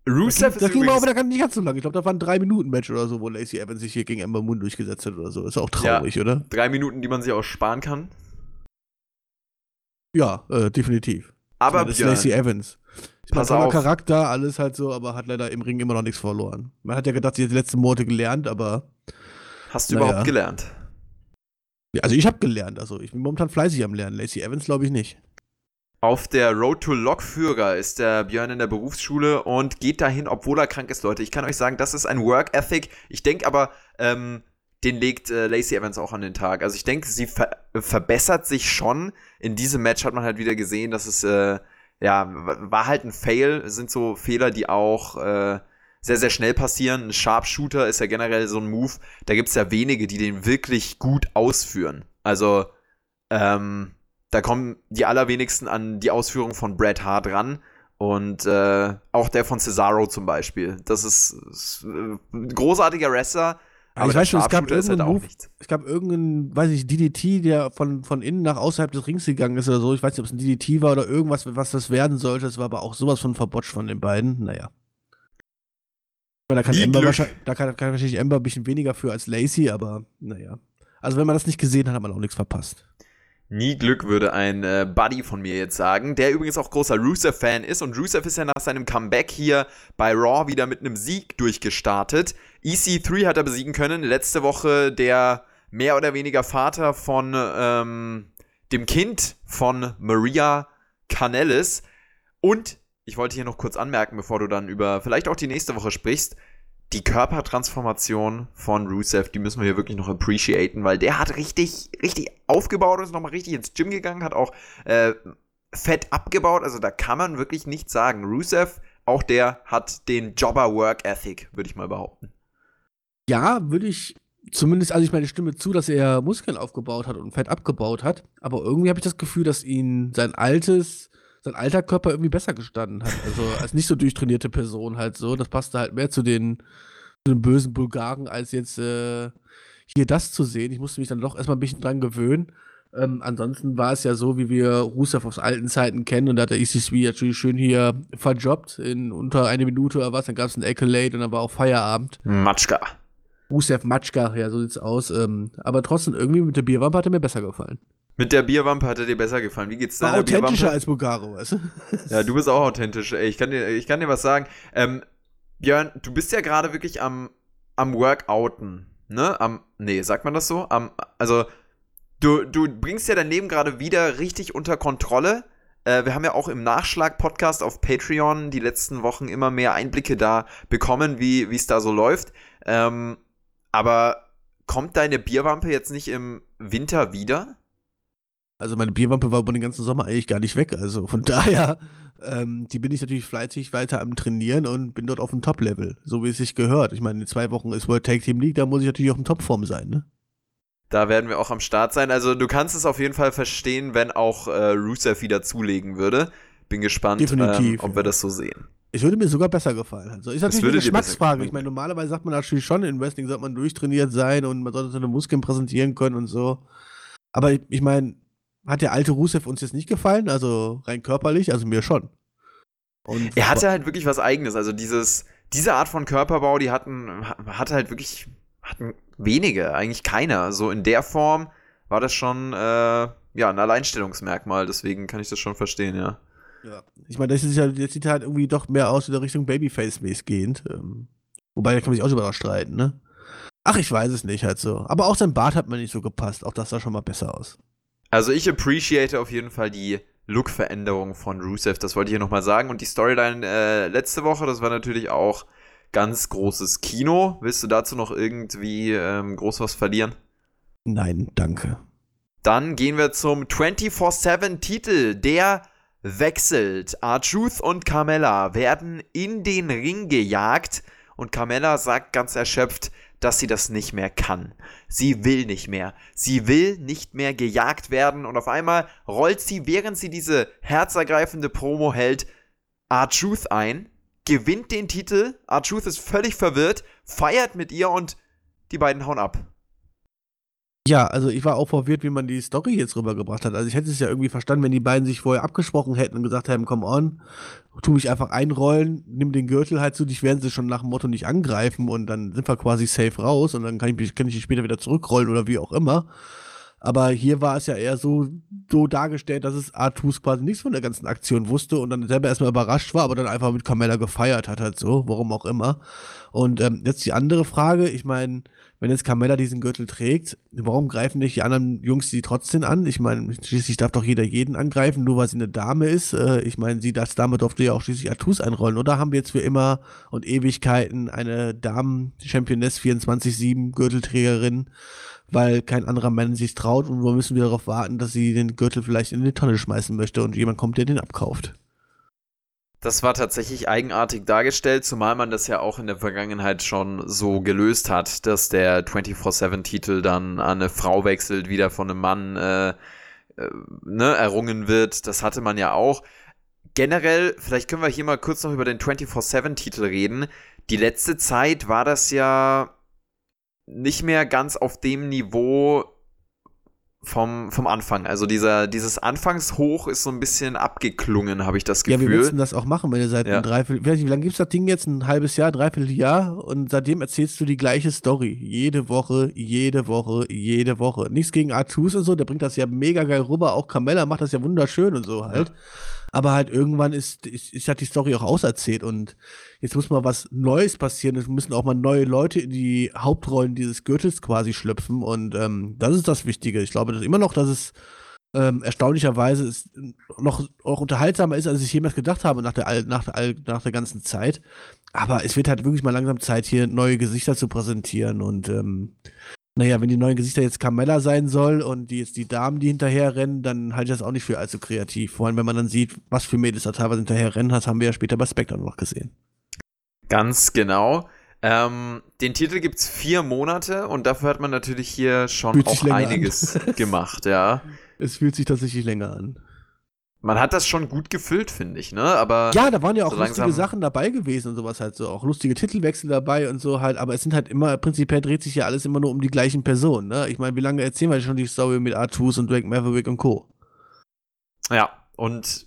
Rusev das, das ging aber auch wieder nicht ganz so lange. Ich glaube, da waren drei Minuten Match oder so, wo Lacey Evans sich hier gegen Ember Moon durchgesetzt hat oder so. Ist auch traurig, ja, oder? Drei Minuten, die man sich auch sparen kann. Ja, äh, definitiv. Aber das ist Lacey Evans. Ich Pass auf. Charakter, alles halt so, aber hat leider im Ring immer noch nichts verloren. Man hat ja gedacht, sie hat die letzten Monate gelernt, aber. Hast du naja. überhaupt gelernt? Ja, also ich habe gelernt, also ich bin momentan fleißig am Lernen. Lacey Evans glaube ich nicht. Auf der Road to Lokführer ist der Björn in der Berufsschule und geht dahin, obwohl er krank ist, Leute. Ich kann euch sagen, das ist ein Work Ethic. Ich denke aber, ähm, den legt äh, Lacey Evans auch an den Tag. Also ich denke, sie ver verbessert sich schon. In diesem Match hat man halt wieder gesehen, dass es, äh, ja, war halt ein Fail. Es sind so Fehler, die auch äh, sehr, sehr schnell passieren. Ein Sharpshooter ist ja generell so ein Move. Da gibt es ja wenige, die den wirklich gut ausführen. Also, ähm, da kommen die allerwenigsten an die Ausführung von Bret Hart ran. Und äh, auch der von Cesaro zum Beispiel. Das ist, ist äh, ein großartiger Wrestler. Aber ich weiß schon, es gab irgendeinen halt Move, es gab irgendeinen, weiß ich, DDT, der von, von innen nach außerhalb des Rings gegangen ist oder so. Ich weiß nicht, ob es ein DDT war oder irgendwas, was das werden sollte. Es war aber auch sowas von verbotscht von den beiden. Naja. Da kann, Ember wahrscheinlich, da kann, kann wahrscheinlich Ember ein bisschen weniger für als Lacey, aber naja. Also wenn man das nicht gesehen hat, hat man auch nichts verpasst. Nie Glück würde ein äh, Buddy von mir jetzt sagen, der übrigens auch großer Rusev-Fan ist. Und Rusev ist ja nach seinem Comeback hier bei Raw wieder mit einem Sieg durchgestartet. EC3 hat er besiegen können. Letzte Woche der mehr oder weniger Vater von ähm, dem Kind von Maria Canellis. Und ich wollte hier noch kurz anmerken, bevor du dann über vielleicht auch die nächste Woche sprichst die Körpertransformation von Rusev, die müssen wir hier wirklich noch appreciaten, weil der hat richtig, richtig aufgebaut und ist nochmal richtig ins Gym gegangen, hat auch äh, Fett abgebaut, also da kann man wirklich nichts sagen. Rusev auch der hat den Jobber-Work-Ethic, würde ich mal behaupten. Ja, würde ich zumindest, also ich meine Stimme zu, dass er Muskeln aufgebaut hat und Fett abgebaut hat, aber irgendwie habe ich das Gefühl, dass ihn sein altes, sein alter Körper irgendwie besser gestanden hat. Also als nicht so durchtrainierte Person halt so. Das passte halt mehr zu den, zu den bösen Bulgaren, als jetzt äh, hier das zu sehen. Ich musste mich dann doch erstmal ein bisschen dran gewöhnen. Ähm, ansonsten war es ja so, wie wir Rusev aus alten Zeiten kennen und da hat der ECSB natürlich schön hier verjobbt in unter eine Minute oder was, dann gab es ein Accolade und dann war auch Feierabend. Matschka. Rusev Matschka, ja, so sieht's aus. Ähm, aber trotzdem, irgendwie mit der Bierwampe hat er mir besser gefallen. Mit der Bierwampe hat er dir besser gefallen. Wie geht's deiner authentischer Bierwampe? als Bulgaro, weißt du? Ja, du bist auch authentisch. Ey, ich kann dir, ich kann dir was sagen. Ähm, Björn, du bist ja gerade wirklich am, am Workouten, ne? Am, nee, sagt man das so? Am, also, du, du bringst ja dein Leben gerade wieder richtig unter Kontrolle. Äh, wir haben ja auch im Nachschlag-Podcast auf Patreon die letzten Wochen immer mehr Einblicke da bekommen, wie es da so läuft. Ähm, aber kommt deine Bierwampe jetzt nicht im Winter wieder? Also meine Bierwampe war über den ganzen Sommer eigentlich gar nicht weg. Also von daher, ähm, die bin ich natürlich fleißig weiter am Trainieren und bin dort auf dem Top-Level, so wie es sich gehört. Ich meine, in zwei Wochen ist World Tag Team League, da muss ich natürlich auch in Topform sein, ne? Da werden wir auch am Start sein. Also du kannst es auf jeden Fall verstehen, wenn auch äh, Rusev wieder zulegen würde. Bin gespannt, ähm, ob wir das so sehen. Es würde mir sogar besser gefallen. Also ist natürlich eine Geschmacksfrage. Ich meine, normalerweise sagt man natürlich schon, in Wrestling sollte man durchtrainiert sein und man sollte seine Muskeln präsentieren können und so. Aber ich, ich meine, hat der alte Rusev uns jetzt nicht gefallen? Also rein körperlich? Also mir schon. Und Er hatte halt wirklich was Eigenes. Also dieses, diese Art von Körperbau, die hatten, ha- hatte halt wirklich, hatten wenige, eigentlich keiner. So in der Form war das schon, äh, ja, ein Alleinstellungsmerkmal. Deswegen kann ich das schon verstehen, ja. Ja. Ich meine, das, ist ja, das sieht halt irgendwie doch mehr aus in der Richtung Babyface-mäßig gehend. Ähm, wobei, da kann man sich auch drüber streiten, ne? Ach, ich weiß es nicht halt so. Aber auch sein Bart hat mir nicht so gepasst. Auch das sah schon mal besser aus. Also ich appreciate auf jeden Fall die Look-Veränderung von Rusev, das wollte ich hier nochmal sagen. Und die Storyline äh, letzte Woche, das war natürlich auch ganz großes Kino. Willst du dazu noch irgendwie ähm, groß was verlieren? Nein, danke. Dann gehen wir zum 24-7-Titel. Der wechselt. R-Truth und Carmella werden in den Ring gejagt. Und Carmella sagt ganz erschöpft, dass sie das nicht mehr kann. Sie will nicht mehr. Sie will nicht mehr gejagt werden. Und auf einmal rollt sie, während sie diese herzergreifende Promo hält, R-Truth ein, gewinnt den Titel. R-Truth ist völlig verwirrt, feiert mit ihr und die beiden hauen ab. Ja, also ich war auch verwirrt, wie man die Story jetzt rübergebracht hat. Also ich hätte es ja irgendwie verstanden, wenn die beiden sich vorher abgesprochen hätten und gesagt haben, come on, tu mich einfach einrollen, nimm den Gürtel halt zu, dich werden sie schon nach dem Motto nicht angreifen und dann sind wir quasi safe raus und dann kann ich mich, kann ich dich später wieder zurückrollen oder wie auch immer. Aber hier war es ja eher so, so dargestellt, dass es Artus quasi nichts von der ganzen Aktion wusste und dann selber erstmal überrascht war, aber dann einfach mit Carmella gefeiert hat, halt so, warum auch immer. Und ähm, jetzt die andere Frage, ich meine, wenn jetzt Carmella diesen Gürtel trägt, warum greifen nicht die anderen Jungs sie trotzdem an? Ich meine, schließlich darf doch jeder jeden angreifen, nur weil sie eine Dame ist. Äh, ich meine, sie als Dame durfte ja auch schließlich Artus einrollen. Oder haben wir jetzt für immer und Ewigkeiten eine Damen-Championess 24-7 Gürtelträgerin, weil kein anderer Mann sich traut und wir müssen wir darauf warten, dass sie den Gürtel vielleicht in die Tonne schmeißen möchte und jemand kommt, der den abkauft. Das war tatsächlich eigenartig dargestellt, zumal man das ja auch in der Vergangenheit schon so gelöst hat, dass der 24-7-Titel dann an eine Frau wechselt, wieder von einem Mann äh, äh, ne, errungen wird. Das hatte man ja auch. Generell, vielleicht können wir hier mal kurz noch über den 24-7-Titel reden. Die letzte Zeit war das ja nicht mehr ganz auf dem Niveau vom, vom Anfang. Also dieser, dieses Anfangshoch ist so ein bisschen abgeklungen, habe ich das Ja, Gefühl. wir müssen das auch machen, wenn ihr seit Ja. einem Dreiviertel, ich weiß nicht, wie lange gibt's das Ding jetzt? Ein halbes Jahr, dreiviertel Jahr? Und seitdem erzählst du die gleiche Story. Jede Woche, jede Woche, jede Woche. Nichts gegen Artus und so, der bringt das ja mega geil rüber. Auch Carmella macht das ja wunderschön und so halt. Aber halt irgendwann ist, ist, ist halt die Story auch auserzählt und jetzt muss mal was Neues passieren. Es müssen auch mal neue Leute in die Hauptrollen dieses Gürtels quasi schlüpfen und ähm, das ist das Wichtige. Ich glaube dass immer noch, dass es ähm, erstaunlicherweise ist, noch auch unterhaltsamer ist, als ich jemals gedacht habe nach der, nach, der, nach der ganzen Zeit. Aber es wird halt wirklich mal langsam Zeit, hier neue Gesichter zu präsentieren und ähm, Naja, wenn die neuen Gesichter jetzt Carmella sein soll und die jetzt die Damen, die hinterher rennen, dann halte ich das auch nicht für allzu kreativ. Vor allem, wenn man dann sieht, was für Mädels da teilweise hinterher rennen, das haben wir ja später bei Spectre noch gesehen. Ganz genau. Ähm, den Titel gibt es vier Monate und dafür hat man natürlich hier schon Fühlt auch einiges gemacht, ja. Es fühlt sich tatsächlich länger an. Man hat das schon gut gefüllt, finde ich, ne? Aber Ja, da waren ja auch so lustige Sachen dabei gewesen und sowas halt so. Auch lustige Titelwechsel dabei und so halt. Aber es sind halt immer, prinzipiell dreht sich ja alles immer nur um die gleichen Personen, ne? Ich meine, wie lange erzählen wir schon die Story mit Artus und Drake Maverick und Co.? ja, und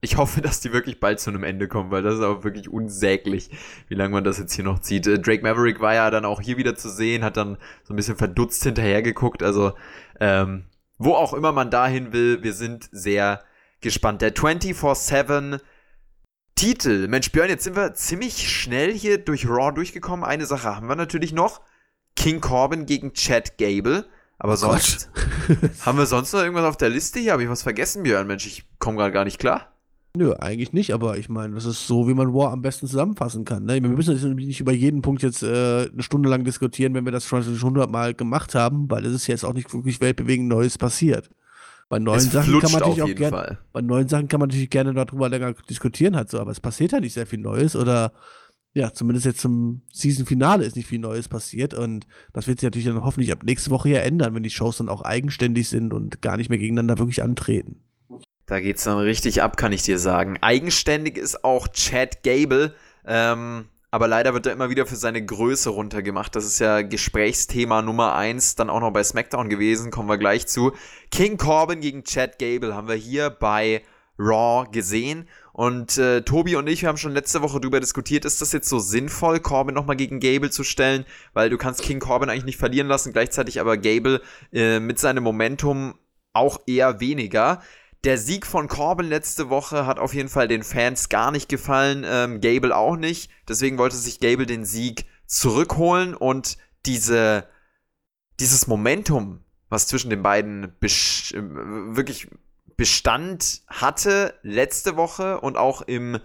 ich hoffe, dass die wirklich bald zu einem Ende kommen, weil das ist auch wirklich unsäglich, wie lange man das jetzt hier noch zieht. Äh, Drake Maverick war ja dann auch hier wieder zu sehen, hat dann so ein bisschen verdutzt hinterhergeguckt. Also, ähm, wo auch immer man dahin will, wir sind sehr gespannt. Der 24-7 Titel. Mensch, Björn, jetzt sind wir ziemlich schnell hier durch Raw durchgekommen. Eine Sache haben wir natürlich noch. King Corbin gegen Chad Gable. Aber sonst haben wir sonst noch irgendwas auf der Liste hier? Habe ich was vergessen, Björn? Mensch, ich komme gerade gar nicht klar. Nö, eigentlich nicht, aber ich meine, das ist so, wie man War am besten zusammenfassen kann. Ne? Wir müssen jetzt nicht über jeden Punkt jetzt äh, eine Stunde lang diskutieren, wenn wir das schon hundertmal gemacht haben, weil es ist jetzt auch nicht wirklich weltbewegend Neues passiert. Bei neuen Sachen kann man natürlich auch Fall. bei neuen Sachen kann man natürlich gerne darüber länger diskutieren halt so, aber es passiert halt nicht sehr viel Neues oder ja, zumindest jetzt zum Season-Finale ist nicht viel Neues passiert und das wird sich natürlich dann hoffentlich ab nächste Woche ja ändern, wenn die Shows dann auch eigenständig sind und gar nicht mehr gegeneinander wirklich antreten. Da geht's dann richtig ab, kann ich dir sagen. Eigenständig ist auch Chad Gable, ähm, aber leider wird er immer wieder für seine Größe runtergemacht. Das ist ja Gesprächsthema Nummer eins, dann auch noch bei SmackDown gewesen, kommen wir gleich zu. King Corbin gegen Chad Gable haben wir hier bei Raw gesehen. Und äh, Tobi und ich, wir haben schon letzte Woche darüber diskutiert, ist das jetzt so sinnvoll, Corbin nochmal gegen Gable zu stellen? Weil du kannst King Corbin eigentlich nicht verlieren lassen, gleichzeitig aber Gable äh, mit seinem Momentum auch eher weniger. Der Sieg von Corbin letzte Woche hat auf jeden Fall den Fans gar nicht gefallen, ähm, Gable auch nicht. Deswegen wollte sich Gable den Sieg zurückholen und diese, dieses Momentum, was zwischen den beiden äh, wirklich Bestand hatte letzte Woche und auch im,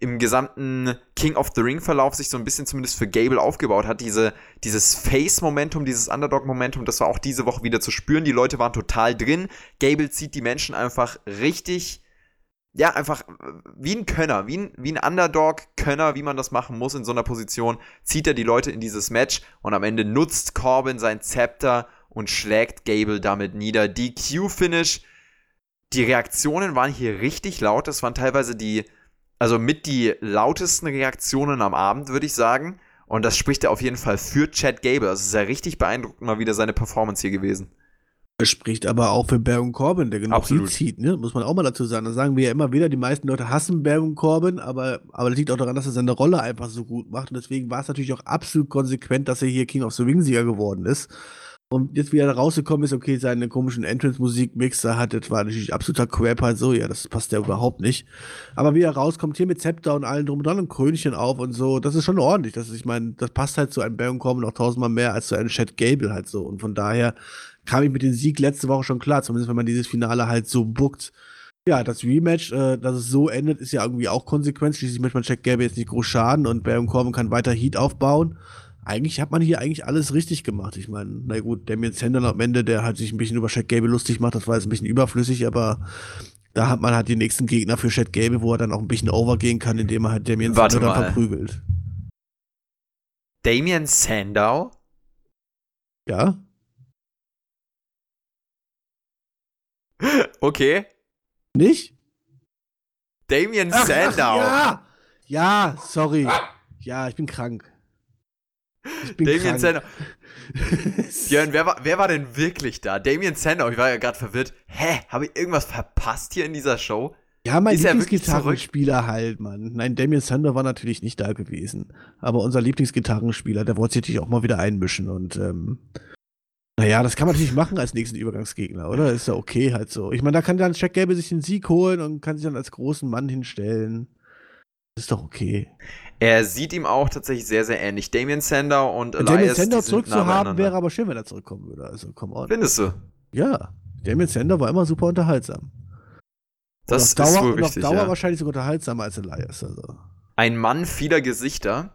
im gesamten King of the Ring Verlauf sich so ein bisschen zumindest für Gable aufgebaut hat. Diese, dieses Face-Momentum, dieses Underdog-Momentum, das war auch diese Woche wieder zu spüren. Die Leute waren total drin. Gable zieht die Menschen einfach richtig, ja, einfach wie ein Könner, wie ein, wie ein Underdog-Könner, wie man das machen muss in so einer Position, zieht er die Leute in dieses Match und am Ende nutzt Corbin sein Zepter und schlägt Gable damit nieder. DQ-Finish. Die Reaktionen waren hier richtig laut. Das waren teilweise die, also mit die lautesten Reaktionen am Abend, würde ich sagen. Und das spricht ja auf jeden Fall für Chad Gable. Also es ist ja richtig beeindruckend mal wieder seine Performance hier gewesen. Es spricht aber auch für Baron Corbin, der Absolut. Heat zieht, ne? Muss man auch mal dazu sagen. Da sagen wir ja immer wieder, die meisten Leute hassen Baron Corbin, aber, aber das liegt auch daran, dass er seine Rolle einfach so gut macht. Und deswegen war es natürlich auch absolut konsequent, dass er hier King of the Ring-Sieger geworden ist. Und jetzt, wie er da rausgekommen ist, okay, seine komischen Entrance-Musik-Mix da hat, das war natürlich absoluter Crap halt so, ja, das passt ja überhaupt nicht. Aber wie er rauskommt, hier mit Zepter und allen drum und dran und Krönchen auf und so, das ist schon ordentlich. Das ist, ich meine, das passt halt zu einem Baron Corbin noch tausendmal mehr als zu einem Chad Gable halt so. Und von daher kam ich mit dem Sieg letzte Woche schon klar, zumindest wenn man dieses Finale halt so bookt. Ja, das Rematch, äh, dass es so endet, ist ja irgendwie auch konsequent. Schließlich möchte man Jack Gable jetzt nicht groß schaden und Baron Corbin kann weiter Heat aufbauen. Eigentlich hat man hier eigentlich alles richtig gemacht. Ich meine, na gut, Damien Sandow am Ende, der halt sich ein bisschen über Jack Gable lustig macht, das war jetzt ein bisschen überflüssig, aber da hat man halt den nächsten Gegner für Chad Gable, wo er dann auch ein bisschen overgehen kann, indem er halt Damien Warte Sandow dann verprügelt. Damien Sandow? Ja? Okay. Nicht? Damien Ach, Sandow. Ach, ja! Ja, sorry. Ja, ich bin krank. Ich bin Damien. Sandow. Björn, wer war, wer war denn wirklich da? Damien Sandow, ich war ja gerade verwirrt. Hä? Habe ich irgendwas verpasst hier in dieser Show? Ja, mein er Lieblingsgitarrenspieler halt, Mann. Nein, Damien Sander war natürlich nicht da gewesen. Aber unser Lieblingsgitarrenspieler, der wollte sich natürlich auch mal wieder einmischen und ähm, naja, das kann man natürlich machen als nächsten Übergangsgegner, oder? Ist ja okay halt so. Ich meine, da kann dann Jack Gable sich den Sieg holen und kann sich dann als großen Mann hinstellen. Ist doch okay. Er sieht ihm auch tatsächlich sehr, sehr ähnlich. Damien Sandow und Und Damien Elias, Sander zurückzuhaben wäre aber schön, wenn er zurückkommen würde. Also, come on. Findest du? Ja, Damien Sander war immer super unterhaltsam. Das und auf ist Dauer, wohl und auf richtig, Dauer ja. wahrscheinlich sogar unterhaltsamer als Elias. Also. Ein Mann vieler Gesichter.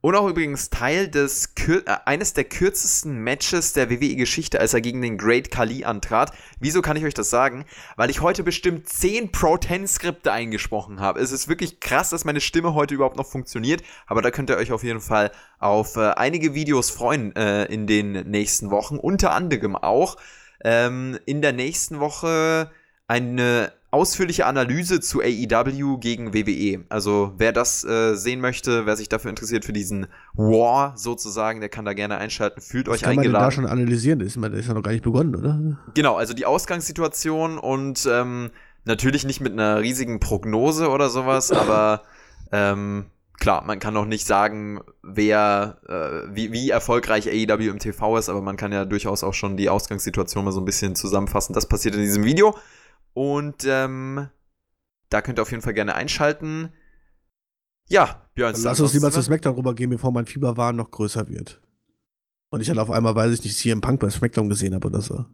Und auch übrigens Teil des Kür äh, eines der kürzesten Matches der WWE-Geschichte, als er gegen den Great Khali antrat. Wieso kann ich euch das sagen? Weil ich heute bestimmt 10 Pro-10-Skripte eingesprochen habe. Es ist wirklich krass, dass meine Stimme heute überhaupt noch funktioniert. Aber da könnt ihr euch auf jeden Fall auf äh, einige Videos freuen äh, in den nächsten Wochen. Unter anderem auch ähm, in der nächsten Woche eine ausführliche Analyse zu AEW gegen WWE. Also wer das äh, sehen möchte, wer sich dafür interessiert für diesen War sozusagen, der kann da gerne einschalten. Fühlt Was euch kann man denn eingeladen. da schon analysieren? Das ist, das ist ja noch gar nicht begonnen, oder? Genau, also die Ausgangssituation und ähm, natürlich nicht mit einer riesigen Prognose oder sowas, aber ähm, klar, man kann noch nicht sagen, wer, äh, wie, wie erfolgreich AEW im TV ist, aber man kann ja durchaus auch schon die Ausgangssituation mal so ein bisschen zusammenfassen. Das passiert in diesem Video. Und ähm, da könnt ihr auf jeden Fall gerne einschalten. Ja, Björn, Dann lass uns lieber zu SmackDown rübergehen, bevor mein Fieberwahn noch größer wird. Und ich dann auf einmal, weiß ich nicht, CM Punk bei SmackDown gesehen habe oder so.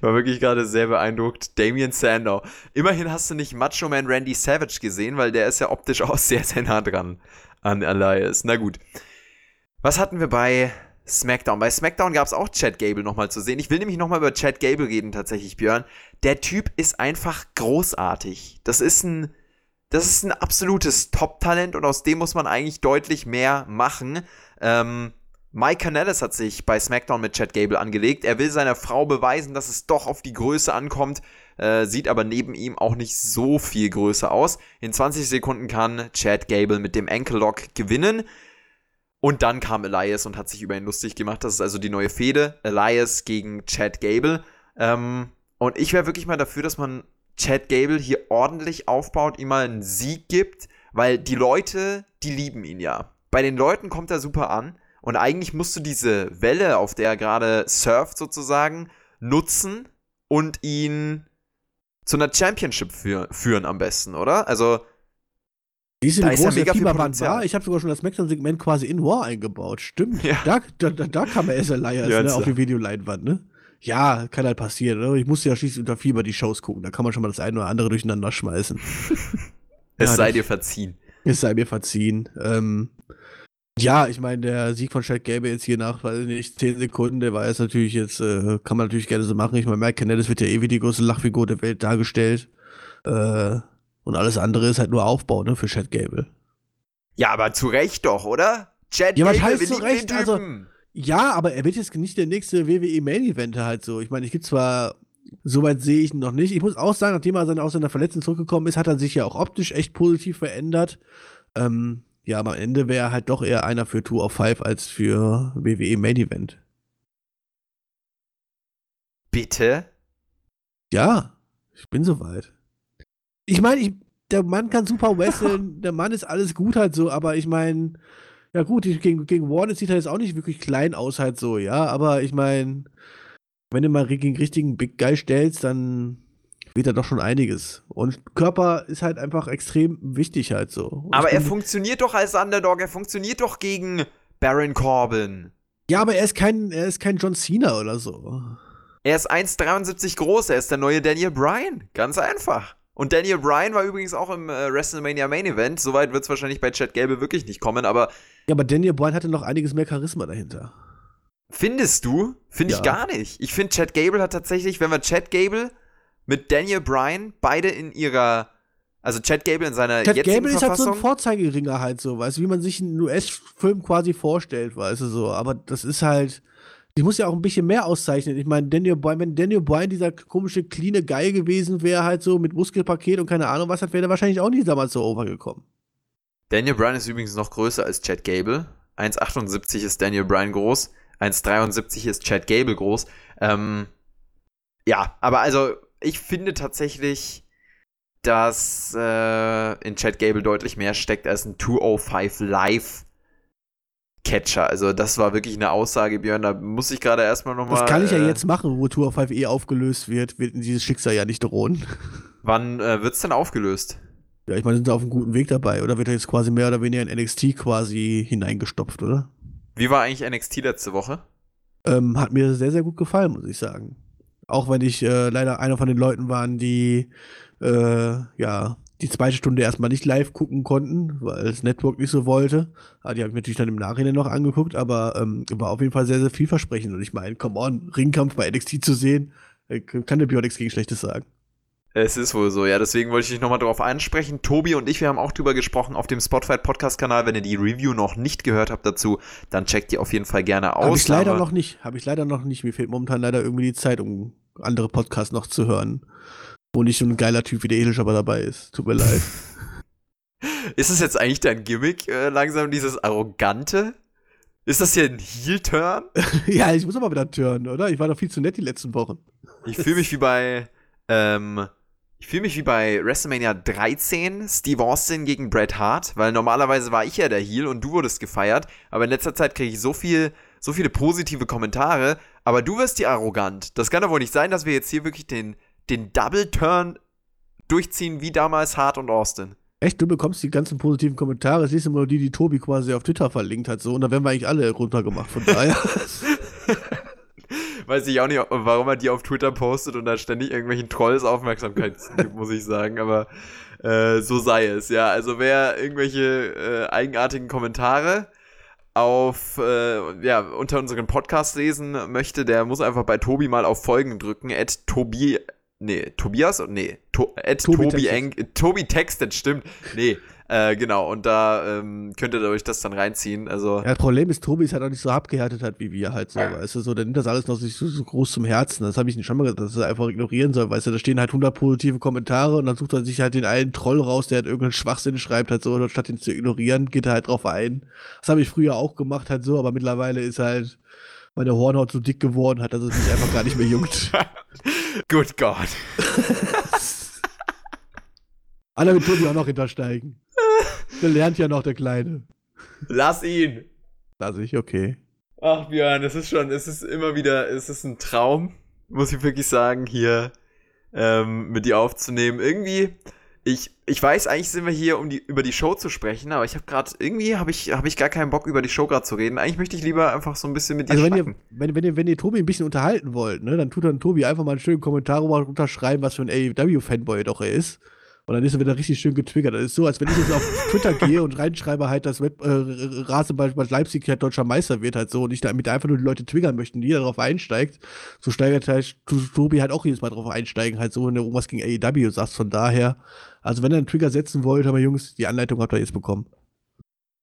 War wirklich gerade sehr beeindruckt. Damien Sandow. Immerhin hast du nicht Macho Man Randy Savage gesehen, weil der ist ja optisch auch sehr, sehr nah dran an Elias. Na gut. Was hatten wir bei SmackDown? Bei SmackDown gab es auch Chad Gable nochmal zu sehen. Ich will nämlich nochmal über Chad Gable reden, tatsächlich, Björn. Der Typ ist einfach großartig. Das ist ein, das ist ein absolutes Top-Talent und aus dem muss man eigentlich deutlich mehr machen. Ähm, Mike Canellis hat sich bei SmackDown mit Chad Gable angelegt. Er will seiner Frau beweisen, dass es doch auf die Größe ankommt, äh, sieht aber neben ihm auch nicht so viel größer aus. In 20 Sekunden kann Chad Gable mit dem Ankle Lock gewinnen. Und dann kam Elias und hat sich über ihn lustig gemacht. Das ist also die neue Fehde. Elias gegen Chad Gable. Ähm, und ich wäre wirklich mal dafür, dass man Chad Gable hier ordentlich aufbaut, ihm mal einen Sieg gibt, weil die Leute, die lieben ihn ja. Bei den Leuten kommt er super an. Und eigentlich musst du diese Welle, auf der er gerade surft sozusagen, nutzen und ihn zu einer Championship für, führen am besten, oder? Also, Siehst du, Da ist ja mega Potenzial. war? Ich habe sogar schon das SmackDown-Segment quasi in War eingebaut. Stimmt. Ja. Da, da, da, kam er Elias Ja, ne, auf die Videoleinwand, ne? Ja, kann halt passieren. Ne? Ich musste ja schließlich unter Fieber die Shows gucken. Da kann man schon mal das eine oder andere durcheinander schmeißen. es Ja, sei dir verziehen. Es sei mir verziehen. Ähm, ja, ich meine, der Sieg von Chad Gable jetzt hier nach, weiß ich nicht, 10 Sekunden, der war jetzt natürlich jetzt, äh, kann man natürlich gerne so machen. Ich meine, Mike Canellis wird ja eh wie die größte Lachfigur der Welt dargestellt. Äh, und alles andere ist halt nur Aufbau, ne, für Chad Gable. Ja, aber zu Recht doch, oder? Chad Ja, Gable, heißt wir zu Recht? Also-. Ja, aber er wird jetzt nicht der nächste WWE Main Eventer halt so. Ich meine, ich gibt zwar, soweit sehe ich ihn noch nicht. Ich muss auch sagen, nachdem er dann aus seiner Verletzung zurückgekommen ist, hat er sich ja auch optisch echt positiv verändert. Ähm, ja, aber am Ende wäre er halt doch eher einer für Tour of Five als für WWE Main Event. Bitte? Ja, ich bin soweit. Ich meine, der Mann kann super wresteln, der Mann ist alles gut halt so, aber ich meine, ja gut, gegen, gegen Warner sieht er jetzt auch nicht wirklich klein aus halt so, ja, aber ich meine, wenn du mal gegen richtigen Big Guy stellst, dann wird er doch schon einiges. Und Körper ist halt einfach extrem wichtig halt so. Und Aber er funktioniert doch als Underdog, er funktioniert doch gegen Baron Corbin. Ja, aber er ist kein, er ist kein John Cena oder so. Er ist 1,73 groß, er ist der neue Daniel Bryan. Ganz einfach. Und Daniel Bryan war übrigens auch im äh, WrestleMania Main Event. Soweit wird es wahrscheinlich bei Chad Gable wirklich nicht kommen, aber Ja, aber Daniel Bryan hatte noch einiges mehr Charisma dahinter. findest du? Finde ich Ja. gar nicht. Ich finde, Chad Gable hat tatsächlich, wenn wir Chad Gable mit Daniel Bryan beide in ihrer, also Chad Gable in seiner Chad jetzigen Gable ist halt so ein Vorzeigeringer halt so, weißt du, wie man sich einen US-Film quasi vorstellt, weißt du so. Aber das ist halt, ich muss ja auch ein bisschen mehr auszeichnen. Ich meine, Daniel Bryan, wenn Daniel Bryan dieser komische, cleane Guy gewesen wäre, halt so mit Muskelpaket und keine Ahnung was, hat wäre der wahrscheinlich auch nicht damals so overgekommen. Daniel Bryan ist übrigens noch größer als Chad Gable. 1,78 ist Daniel Bryan groß. 1,73 ist Chad Gable groß. Ähm, ja, aber also ich finde tatsächlich, dass äh, in Chad Gable deutlich mehr steckt als ein 205 Live Catcher. Also das war wirklich eine Aussage, Björn. Da muss ich gerade erstmal nochmal. Das kann ich ja äh, jetzt machen, wo Tour of 5 eh aufgelöst wird, wird dieses Schicksal ja nicht drohen. Wann äh, wird's denn aufgelöst? Ja, ich meine, sind sie auf einem guten Weg dabei, oder wird er jetzt quasi mehr oder weniger in NXT quasi hineingestopft, oder? Wie war eigentlich NXT letzte Woche? Ähm, hat mir sehr, sehr gut gefallen, muss ich sagen. Auch wenn ich äh, leider einer von den Leuten waren, die äh, ja die zweite Stunde erstmal nicht live gucken konnten, weil das Network nicht so wollte. Ah, die habe ich natürlich dann im Nachhinein noch angeguckt, aber ähm, war auf jeden Fall sehr, sehr vielversprechend. Und ich meine, come on, Ringkampf bei NXT zu sehen, äh, kann der Bionics gegen Schlechtes sagen. Es ist wohl so, ja. Deswegen wollte ich dich nochmal darauf ansprechen. Tobi und ich, wir haben auch drüber gesprochen auf dem Spotify Podcast-Kanal. Wenn ihr die Review noch nicht gehört habt dazu, dann checkt ihr auf jeden Fall gerne aus. Habe ich leider noch nicht. Habe ich leider noch nicht. Mir fehlt momentan leider irgendwie die Zeit, um andere Podcasts noch zu hören. Wo nicht so ein geiler Typ wie der Edelschapper dabei ist. Tut mir leid. ist es jetzt eigentlich dein Gimmick, äh, langsam dieses Arrogante? Ist das hier ein Heel-Turn? ja, ich muss aber wieder turnen, oder? Ich war doch viel zu nett die letzten Wochen. Ich fühle mich wie bei, ähm, ich fühle mich wie bei WrestleMania 13, Steve Austin gegen Bret Hart, weil normalerweise war ich ja der Heel und du wurdest gefeiert, aber in letzter Zeit kriege ich so viel, so viele positive Kommentare, aber du wirst die arrogant. Das kann doch wohl nicht sein, dass wir jetzt hier wirklich den, den Double Turn durchziehen wie damals Hart und Austin. Echt, du bekommst die ganzen positiven Kommentare, siehst du nur die, die Tobi quasi auf Twitter verlinkt hat, so, und da werden wir eigentlich alle runtergemacht, von daher. weiß ich auch nicht, warum er die auf Twitter postet und da ständig irgendwelchen Trolls Aufmerksamkeit gibt, muss ich sagen, aber äh, so sei es, ja. Also wer irgendwelche äh, eigenartigen Kommentare auf, äh, ja, unter unseren Podcast lesen möchte, der muss einfach bei Tobi mal auf Folgen drücken, at Tobi, nee, Tobias, nee, to, at Tobi, Tobi, Eng, Tobi textet, stimmt, nee, äh, genau, und da ähm, könnt ihr euch das dann reinziehen. Also ja, das Problem ist, Tobi ist halt auch nicht so abgehärtet hat wie wir halt so. Weißt du, so, der nimmt das alles noch nicht so, so groß zum Herzen. Das habe ich nicht schon mal gesagt, dass er einfach ignorieren soll. Weißt du, da stehen halt 100 positive Kommentare und dann sucht er sich halt den einen Troll raus, der halt irgendeinen Schwachsinn schreibt, halt so, und statt ihn zu ignorieren, geht er halt drauf ein. Das habe ich früher auch gemacht, halt so, aber mittlerweile ist halt meine Hornhaut so dick geworden hat, dass es mich einfach gar nicht mehr juckt. Good God. Alle mit Tobi auch noch hintersteigen. Der lernt ja noch, der Kleine. Lass ihn. Lass ich, okay. Ach, Björn, es ist schon, es ist immer wieder, es ist ein Traum, muss ich wirklich sagen, hier ähm, mit dir aufzunehmen. Irgendwie, ich, ich weiß, eigentlich sind wir hier, um die, über die Show zu sprechen, aber ich habe gerade, irgendwie habe ich, hab ich gar keinen Bock, über die Show gerade zu reden. Eigentlich möchte ich lieber einfach so ein bisschen mit dir also wenn ihr, wenn, wenn, ihr, wenn ihr Tobi ein bisschen unterhalten wollt, ne, dann tut dann Tobi einfach mal einen schönen Kommentar unterschreiben, was für ein AEW-Fanboy doch er ist. Und dann ist er wieder richtig schön getriggert. Das ist so, als wenn ich jetzt auf Twitter gehe und reinschreibe halt, dass Web, äh, Rasenball Leipzig halt deutscher Meister wird halt so und ich damit einfach nur die Leute triggern möchten, die darauf einsteigt, so steigert halt Tobi halt auch jedes Mal darauf einsteigen, halt so, wenn du irgendwas gegen AEW sagst. Von daher, also wenn ihr einen Trigger setzen wollt, aber Jungs, die Anleitung habt ihr jetzt bekommen.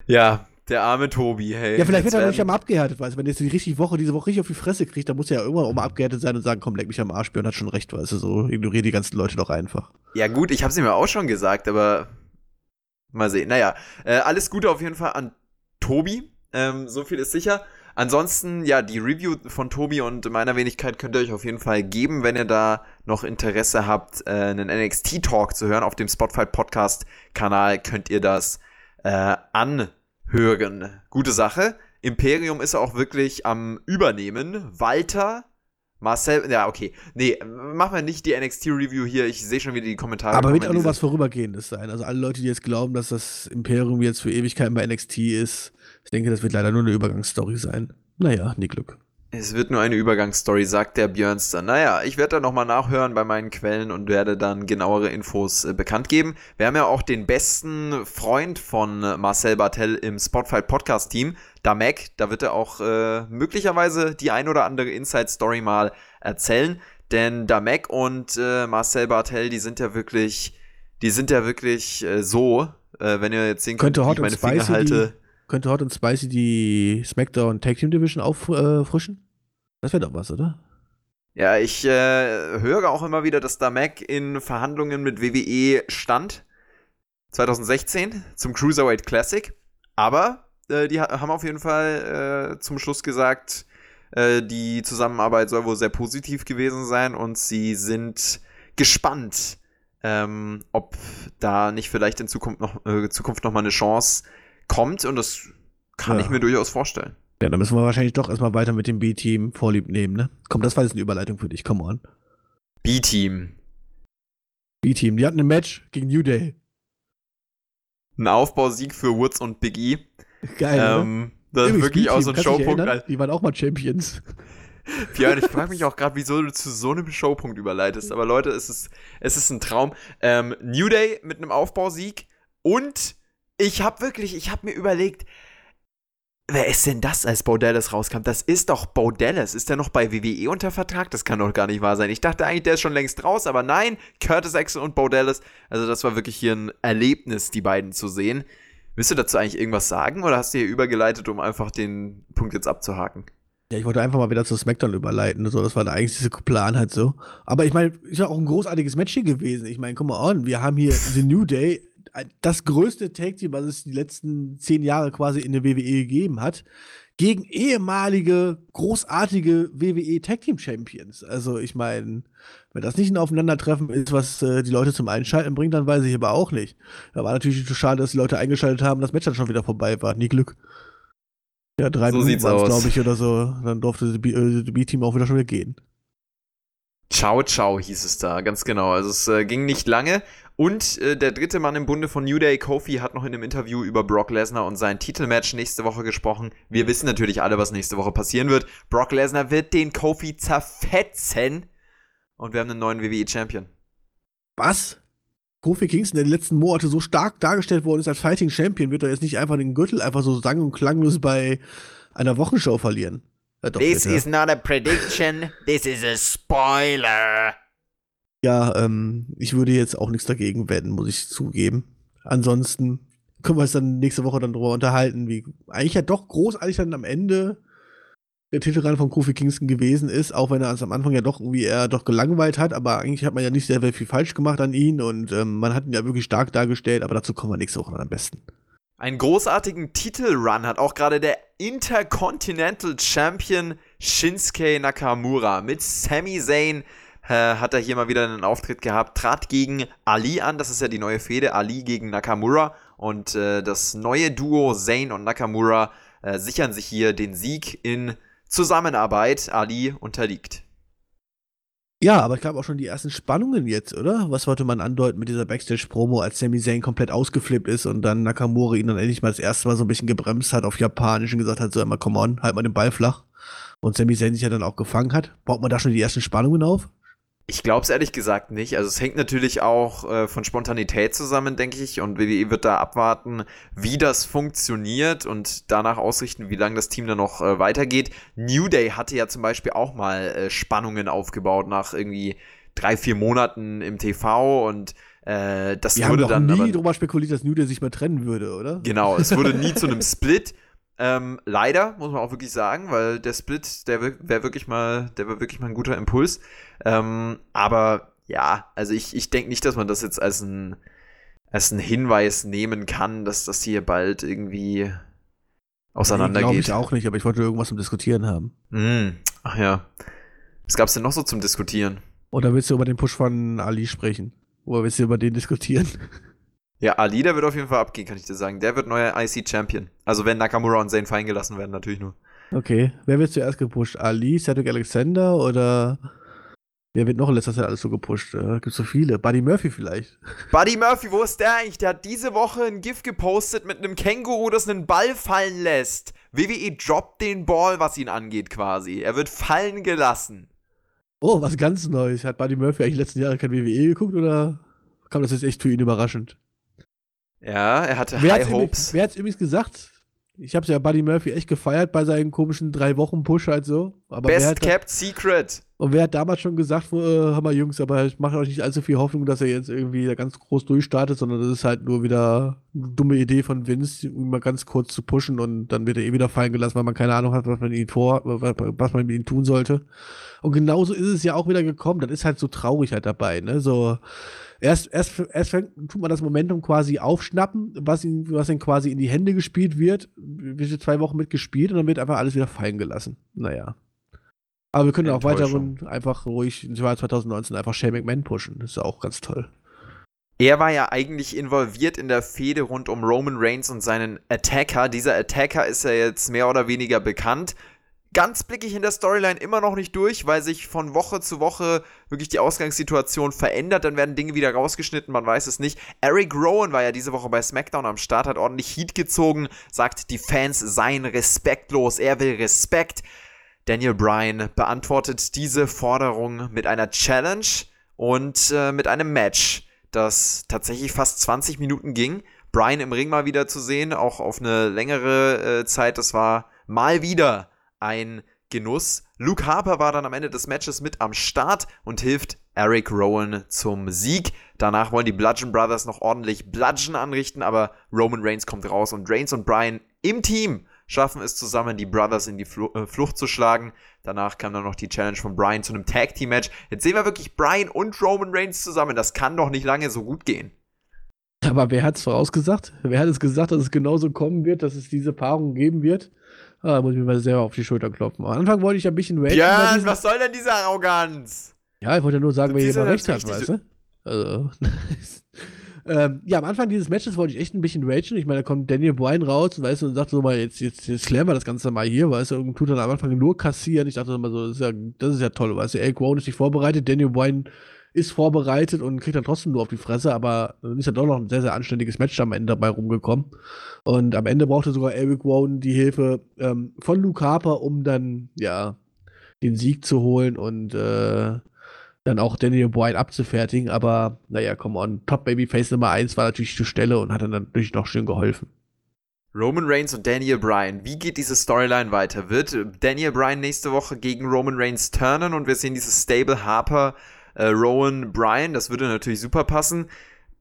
Ja, der arme Tobi, hey. Ja, vielleicht wird er noch nicht einmal abgehärtet, weißt du, wenn er jetzt die richtig Woche, diese Woche richtig auf die Fresse kriegt, dann muss er ja irgendwann auch mal abgehärtet sein und sagen, komm, leck mich am Arsch, Björn hat schon recht, weißt du, so ignoriere die ganzen Leute doch einfach. Ja, gut, ich hab's ihm ja auch schon gesagt, aber mal sehen. Naja, äh, alles Gute auf jeden Fall an Tobi, ähm, so viel ist sicher. Ansonsten, ja, die Review von Tobi und meiner Wenigkeit könnt ihr euch auf jeden Fall geben, wenn ihr da noch Interesse habt, äh, einen NXT-Talk zu hören. Auf dem Spotify Podcast-Kanal könnt ihr das äh, an hören. Gute Sache. Imperium ist auch wirklich am Übernehmen. Walter, Marcel, ja, okay. Nee, machen wir nicht die NXT-Review hier. Ich sehe schon wieder die Kommentare. Aber wird auch nur was Vorübergehendes sein. Also alle Leute, die jetzt glauben, dass das Imperium jetzt für Ewigkeiten bei NXT ist, ich denke, das wird leider nur eine Übergangsstory sein. Naja, nie Glück. Es wird nur eine Übergangsstory, sagt der Björnster. Naja, ich werde da nochmal nachhören bei meinen Quellen und werde dann genauere Infos äh, bekannt geben. Wir haben ja auch den besten Freund von Marcel Bartel im Spotify Podcast Team, Damek. Da wird er auch äh, möglicherweise die ein oder andere Inside Story mal erzählen. Denn Damek und äh, Marcel Bartel, die sind ja wirklich, die sind ja wirklich äh, so, äh, wenn ihr jetzt sehen könnt, wie ich meine Finger halte. Könnte Hot und Spicy die SmackDown Tag Team Division auffrischen? das wäre doch was, oder? Ja, ich äh, höre auch immer wieder, dass da Mac in Verhandlungen mit WWE stand. 2016 zum Cruiserweight Classic. Aber äh, die haben auf jeden Fall äh, zum Schluss gesagt, äh, die Zusammenarbeit soll wohl sehr positiv gewesen sein und sie sind gespannt, ähm, ob da nicht vielleicht in Zukunft noch, äh, Zukunft noch mal eine Chance kommt und das kann ja. ich mir durchaus vorstellen. Ja, dann müssen wir wahrscheinlich doch erstmal weiter mit dem B-Team Vorlieb nehmen, ne? Komm, das war jetzt eine Überleitung für dich, come on. B-Team. B-Team, die hatten ein Match gegen New Day. Ein Aufbausieg für Woods und Big E. Geil. Ähm, das ist wirklich auch so ein Showpunkt. Die waren auch mal Champions. Björn, ich frage mich auch gerade, wieso du zu so einem Showpunkt überleitest. Aber Leute, es ist, es ist ein Traum. Ähm, New Day mit einem Aufbausieg und ich habe wirklich, ich habe mir überlegt, Wer ist denn das, als Bo Dallas rauskam? Das ist doch Bo Dallas. Ist der noch bei WWE unter Vertrag? Das kann doch gar nicht wahr sein. Ich dachte eigentlich, der ist schon längst raus, aber nein, Curtis Axel und Bo Dallas. Also das war wirklich hier ein Erlebnis, die beiden zu sehen. Willst du dazu eigentlich irgendwas sagen oder hast du hier übergeleitet, um einfach den Punkt jetzt abzuhaken? Ja, ich wollte einfach mal wieder zu SmackDown überleiten. So, das war der eigentliche Plan halt so. Aber ich meine, ist ja auch ein großartiges Match hier gewesen. Ich meine, guck mal on, wir haben hier The New Day, das größte Tag-Team, was es die letzten zehn Jahre quasi in der WWE gegeben hat, gegen ehemalige, großartige WWE Tag Team Champions. Also, ich meine, wenn das nicht ein Aufeinandertreffen ist, was äh, die Leute zum Einschalten bringt, dann weiß ich aber auch nicht. Da war natürlich schade, dass die Leute eingeschaltet haben, das Match dann schon wieder vorbei war. Nie Glück. Ja, drei so Minuten glaube ich, oder so. Dann durfte das äh, B-Team auch wieder schon wieder gehen. Ciao, ciao hieß es da, ganz genau. Also es äh, ging nicht lange. Und äh, der dritte Mann im Bunde von New Day, Kofi, hat noch in einem Interview über Brock Lesnar und sein Titelmatch nächste Woche gesprochen. Wir wissen natürlich alle, was nächste Woche passieren wird. Brock Lesnar wird den Kofi zerfetzen. Und wir haben einen neuen WWE-Champion. Was? Kofi Kingston, der die letzten Monate so stark dargestellt worden ist als Fighting Champion, wird er jetzt nicht einfach den Gürtel einfach so sang- und klanglos bei einer Wochenshow verlieren. Ja, doch, This bitte. is not a prediction, this is a spoiler. Ja, ähm, ich würde jetzt auch nichts dagegen wetten, muss ich zugeben. Ansonsten können wir uns dann nächste Woche dann drüber unterhalten, wie eigentlich ja doch großartig dann am Ende der Titelrun von Kofi Kingston gewesen ist, auch wenn er es am Anfang ja doch irgendwie er doch gelangweilt hat, aber eigentlich hat man ja nicht sehr, sehr viel falsch gemacht an ihn und ähm, man hat ihn ja wirklich stark dargestellt, aber dazu kommen wir nächste Woche dann am besten. Einen großartigen Titelrun hat auch gerade der Intercontinental Champion Shinsuke Nakamura mit Sami Zayn äh, hat er hier mal wieder einen Auftritt gehabt, trat gegen Ali an, das ist ja die neue Fehde, Ali gegen Nakamura und äh, das neue Duo Zayn und Nakamura äh, sichern sich hier den Sieg in Zusammenarbeit. Ali unterliegt. Ja, aber ich glaube auch schon die ersten Spannungen jetzt, oder? Was wollte man andeuten mit dieser Backstage-Promo, als Sami Zayn komplett ausgeflippt ist und dann Nakamura ihn dann endlich mal das erste Mal so ein bisschen gebremst hat auf Japanisch und gesagt hat, so immer, come on, halt mal den Ball flach. Und Sami Zayn sich ja dann auch gefangen hat. Baut man da schon die ersten Spannungen auf? Ich glaube es ehrlich gesagt nicht. Also es hängt natürlich auch äh, von Spontanität zusammen, denke ich. Und WWE wird da abwarten, wie das funktioniert und danach ausrichten, wie lange das Team dann noch äh, weitergeht. New Day hatte ja zum Beispiel auch mal äh, Spannungen aufgebaut nach irgendwie drei, vier Monaten im TV und äh, das Wir wurde haben dann. nie darüber spekuliert, dass New Day sich mal trennen würde, oder? Genau, es wurde nie zu einem Split. Ähm, leider, muss man auch wirklich sagen, weil der Split, der wäre wirklich mal, der wäre wirklich mal ein guter Impuls. Ähm, aber ja, also ich, ich denke nicht, dass man das jetzt als ein, als ein Hinweis nehmen kann, dass das hier bald irgendwie auseinandergeht. Nee, Glaube ich auch nicht, aber ich wollte irgendwas zum Diskutieren haben. Mm, ach ja. Was gab's denn noch so zum Diskutieren? Oder willst du über den Push von Ali sprechen? Oder willst du über den diskutieren? Ja, Ali, der wird auf jeden Fall abgehen, kann ich dir sagen. Der wird neuer IC-Champion. Also wenn Nakamura und Zayn fallen gelassen werden, natürlich nur. Okay. Wer wird zuerst gepusht? Ali, Cedric Alexander oder wer wird noch in letzter Zeit alles so gepusht? Äh, gibt so viele. Buddy Murphy vielleicht. Buddy Murphy, wo ist der eigentlich? Der hat diese Woche ein GIF gepostet mit einem Känguru, das einen Ball fallen lässt. WWE droppt den Ball, was ihn angeht, quasi. Er wird fallen gelassen. Oh, was ganz Neues. Hat Buddy Murphy eigentlich letzten Jahre kein WWE geguckt oder kam das jetzt echt für ihn überraschend? Ja, er hatte wer High Hopes. wer hat es übrigens gesagt? Ich habe ja Buddy Murphy echt gefeiert bei seinen komischen drei Wochen Push halt so. Aber Best kept secret. Und wer hat damals schon gesagt, wo, äh, Hammer Jungs, aber ich mache euch nicht allzu viel Hoffnung, dass er jetzt irgendwie da ganz groß durchstartet, sondern das ist halt nur wieder eine dumme Idee von Vince, ihn mal ganz kurz zu pushen und dann wird er eh wieder fallen gelassen, weil man keine Ahnung hat, was man ihn vor, was man mit ihm tun sollte. Und genauso ist es ja auch wieder gekommen. Das ist halt so traurig halt dabei, ne? So, erst, erst, erst fängt, tut man das Momentum quasi aufschnappen, was ihm, was ihm quasi in die Hände gespielt wird, wird zwei Wochen mitgespielt und dann wird einfach alles wieder fallen gelassen. Naja. Aber wir können auch weiterhin einfach ruhig im Jahr 2019 einfach Shane McMahon pushen. Das ist auch ganz toll. Er war ja eigentlich involviert in der Fehde rund um Roman Reigns und seinen Attacker. Dieser Attacker ist ja jetzt mehr oder weniger bekannt. Ganz blicke ich in der Storyline immer noch nicht durch, weil sich von Woche zu Woche wirklich die Ausgangssituation verändert. Dann werden Dinge wieder rausgeschnitten, man weiß es nicht. Eric Rowan war ja diese Woche bei SmackDown am Start, hat ordentlich Heat gezogen, sagt, die Fans seien respektlos, er will Respekt. Daniel Bryan beantwortet diese Forderung mit einer Challenge und äh, mit einem Match, das tatsächlich fast 20 Minuten ging. Bryan im Ring mal wieder zu sehen, auch auf eine längere äh, Zeit, das war mal wieder ein Genuss. Luke Harper war dann am Ende des Matches mit am Start und hilft Eric Rowan zum Sieg. Danach wollen die Bludgeon Brothers noch ordentlich Bludgeon anrichten, aber Roman Reigns kommt raus und Reigns und Bryan im Team schaffen es zusammen, die Brothers in die Fl äh, Flucht zu schlagen. Danach kam dann noch die Challenge von Bryan zu einem Tag Team Match. Jetzt sehen wir wirklich Bryan und Roman Reigns zusammen. Das kann doch nicht lange so gut gehen. Aber wer hat es vorausgesagt? Wer hat es gesagt, dass es genauso kommen wird, dass es diese Paarung geben wird? Ah, da muss ich mir mal selber auf die Schulter klopfen. Am Anfang wollte ich ein bisschen ragen. Ja, was soll denn diese Arroganz? Ja, ich wollte nur sagen, wer hier mal recht hat, weißt du? Also, ähm, ja, am Anfang dieses Matches wollte ich echt ein bisschen ragen. Ich meine, da kommt Daniel Bryan raus, weißt du, und sagt so mal, jetzt, jetzt, jetzt klären wir das Ganze mal hier, weißt du, und tut dann am Anfang nur kassieren. Ich dachte immer so, das ist ja, das ist ja toll, weißt du, Eric Rowan ist nicht vorbereitet, Daniel Bryan ist vorbereitet und kriegt dann trotzdem nur auf die Fresse, aber dann ist ja doch noch ein sehr, sehr anständiges Match am Ende dabei rumgekommen. Und am Ende brauchte sogar Eric Rowan die Hilfe ähm, von Luke Harper, um dann, ja, den Sieg zu holen und äh, dann auch Daniel Bryan abzufertigen. Aber naja, come on, Top Babyface Nummer 1 war natürlich zur Stelle und hat dann natürlich noch schön geholfen. Roman Reigns und Daniel Bryan. Wie geht diese Storyline weiter? Wird Daniel Bryan nächste Woche gegen Roman Reigns turnen und wir sehen dieses Stable Harper äh, Rowan Bryan. Das würde natürlich super passen,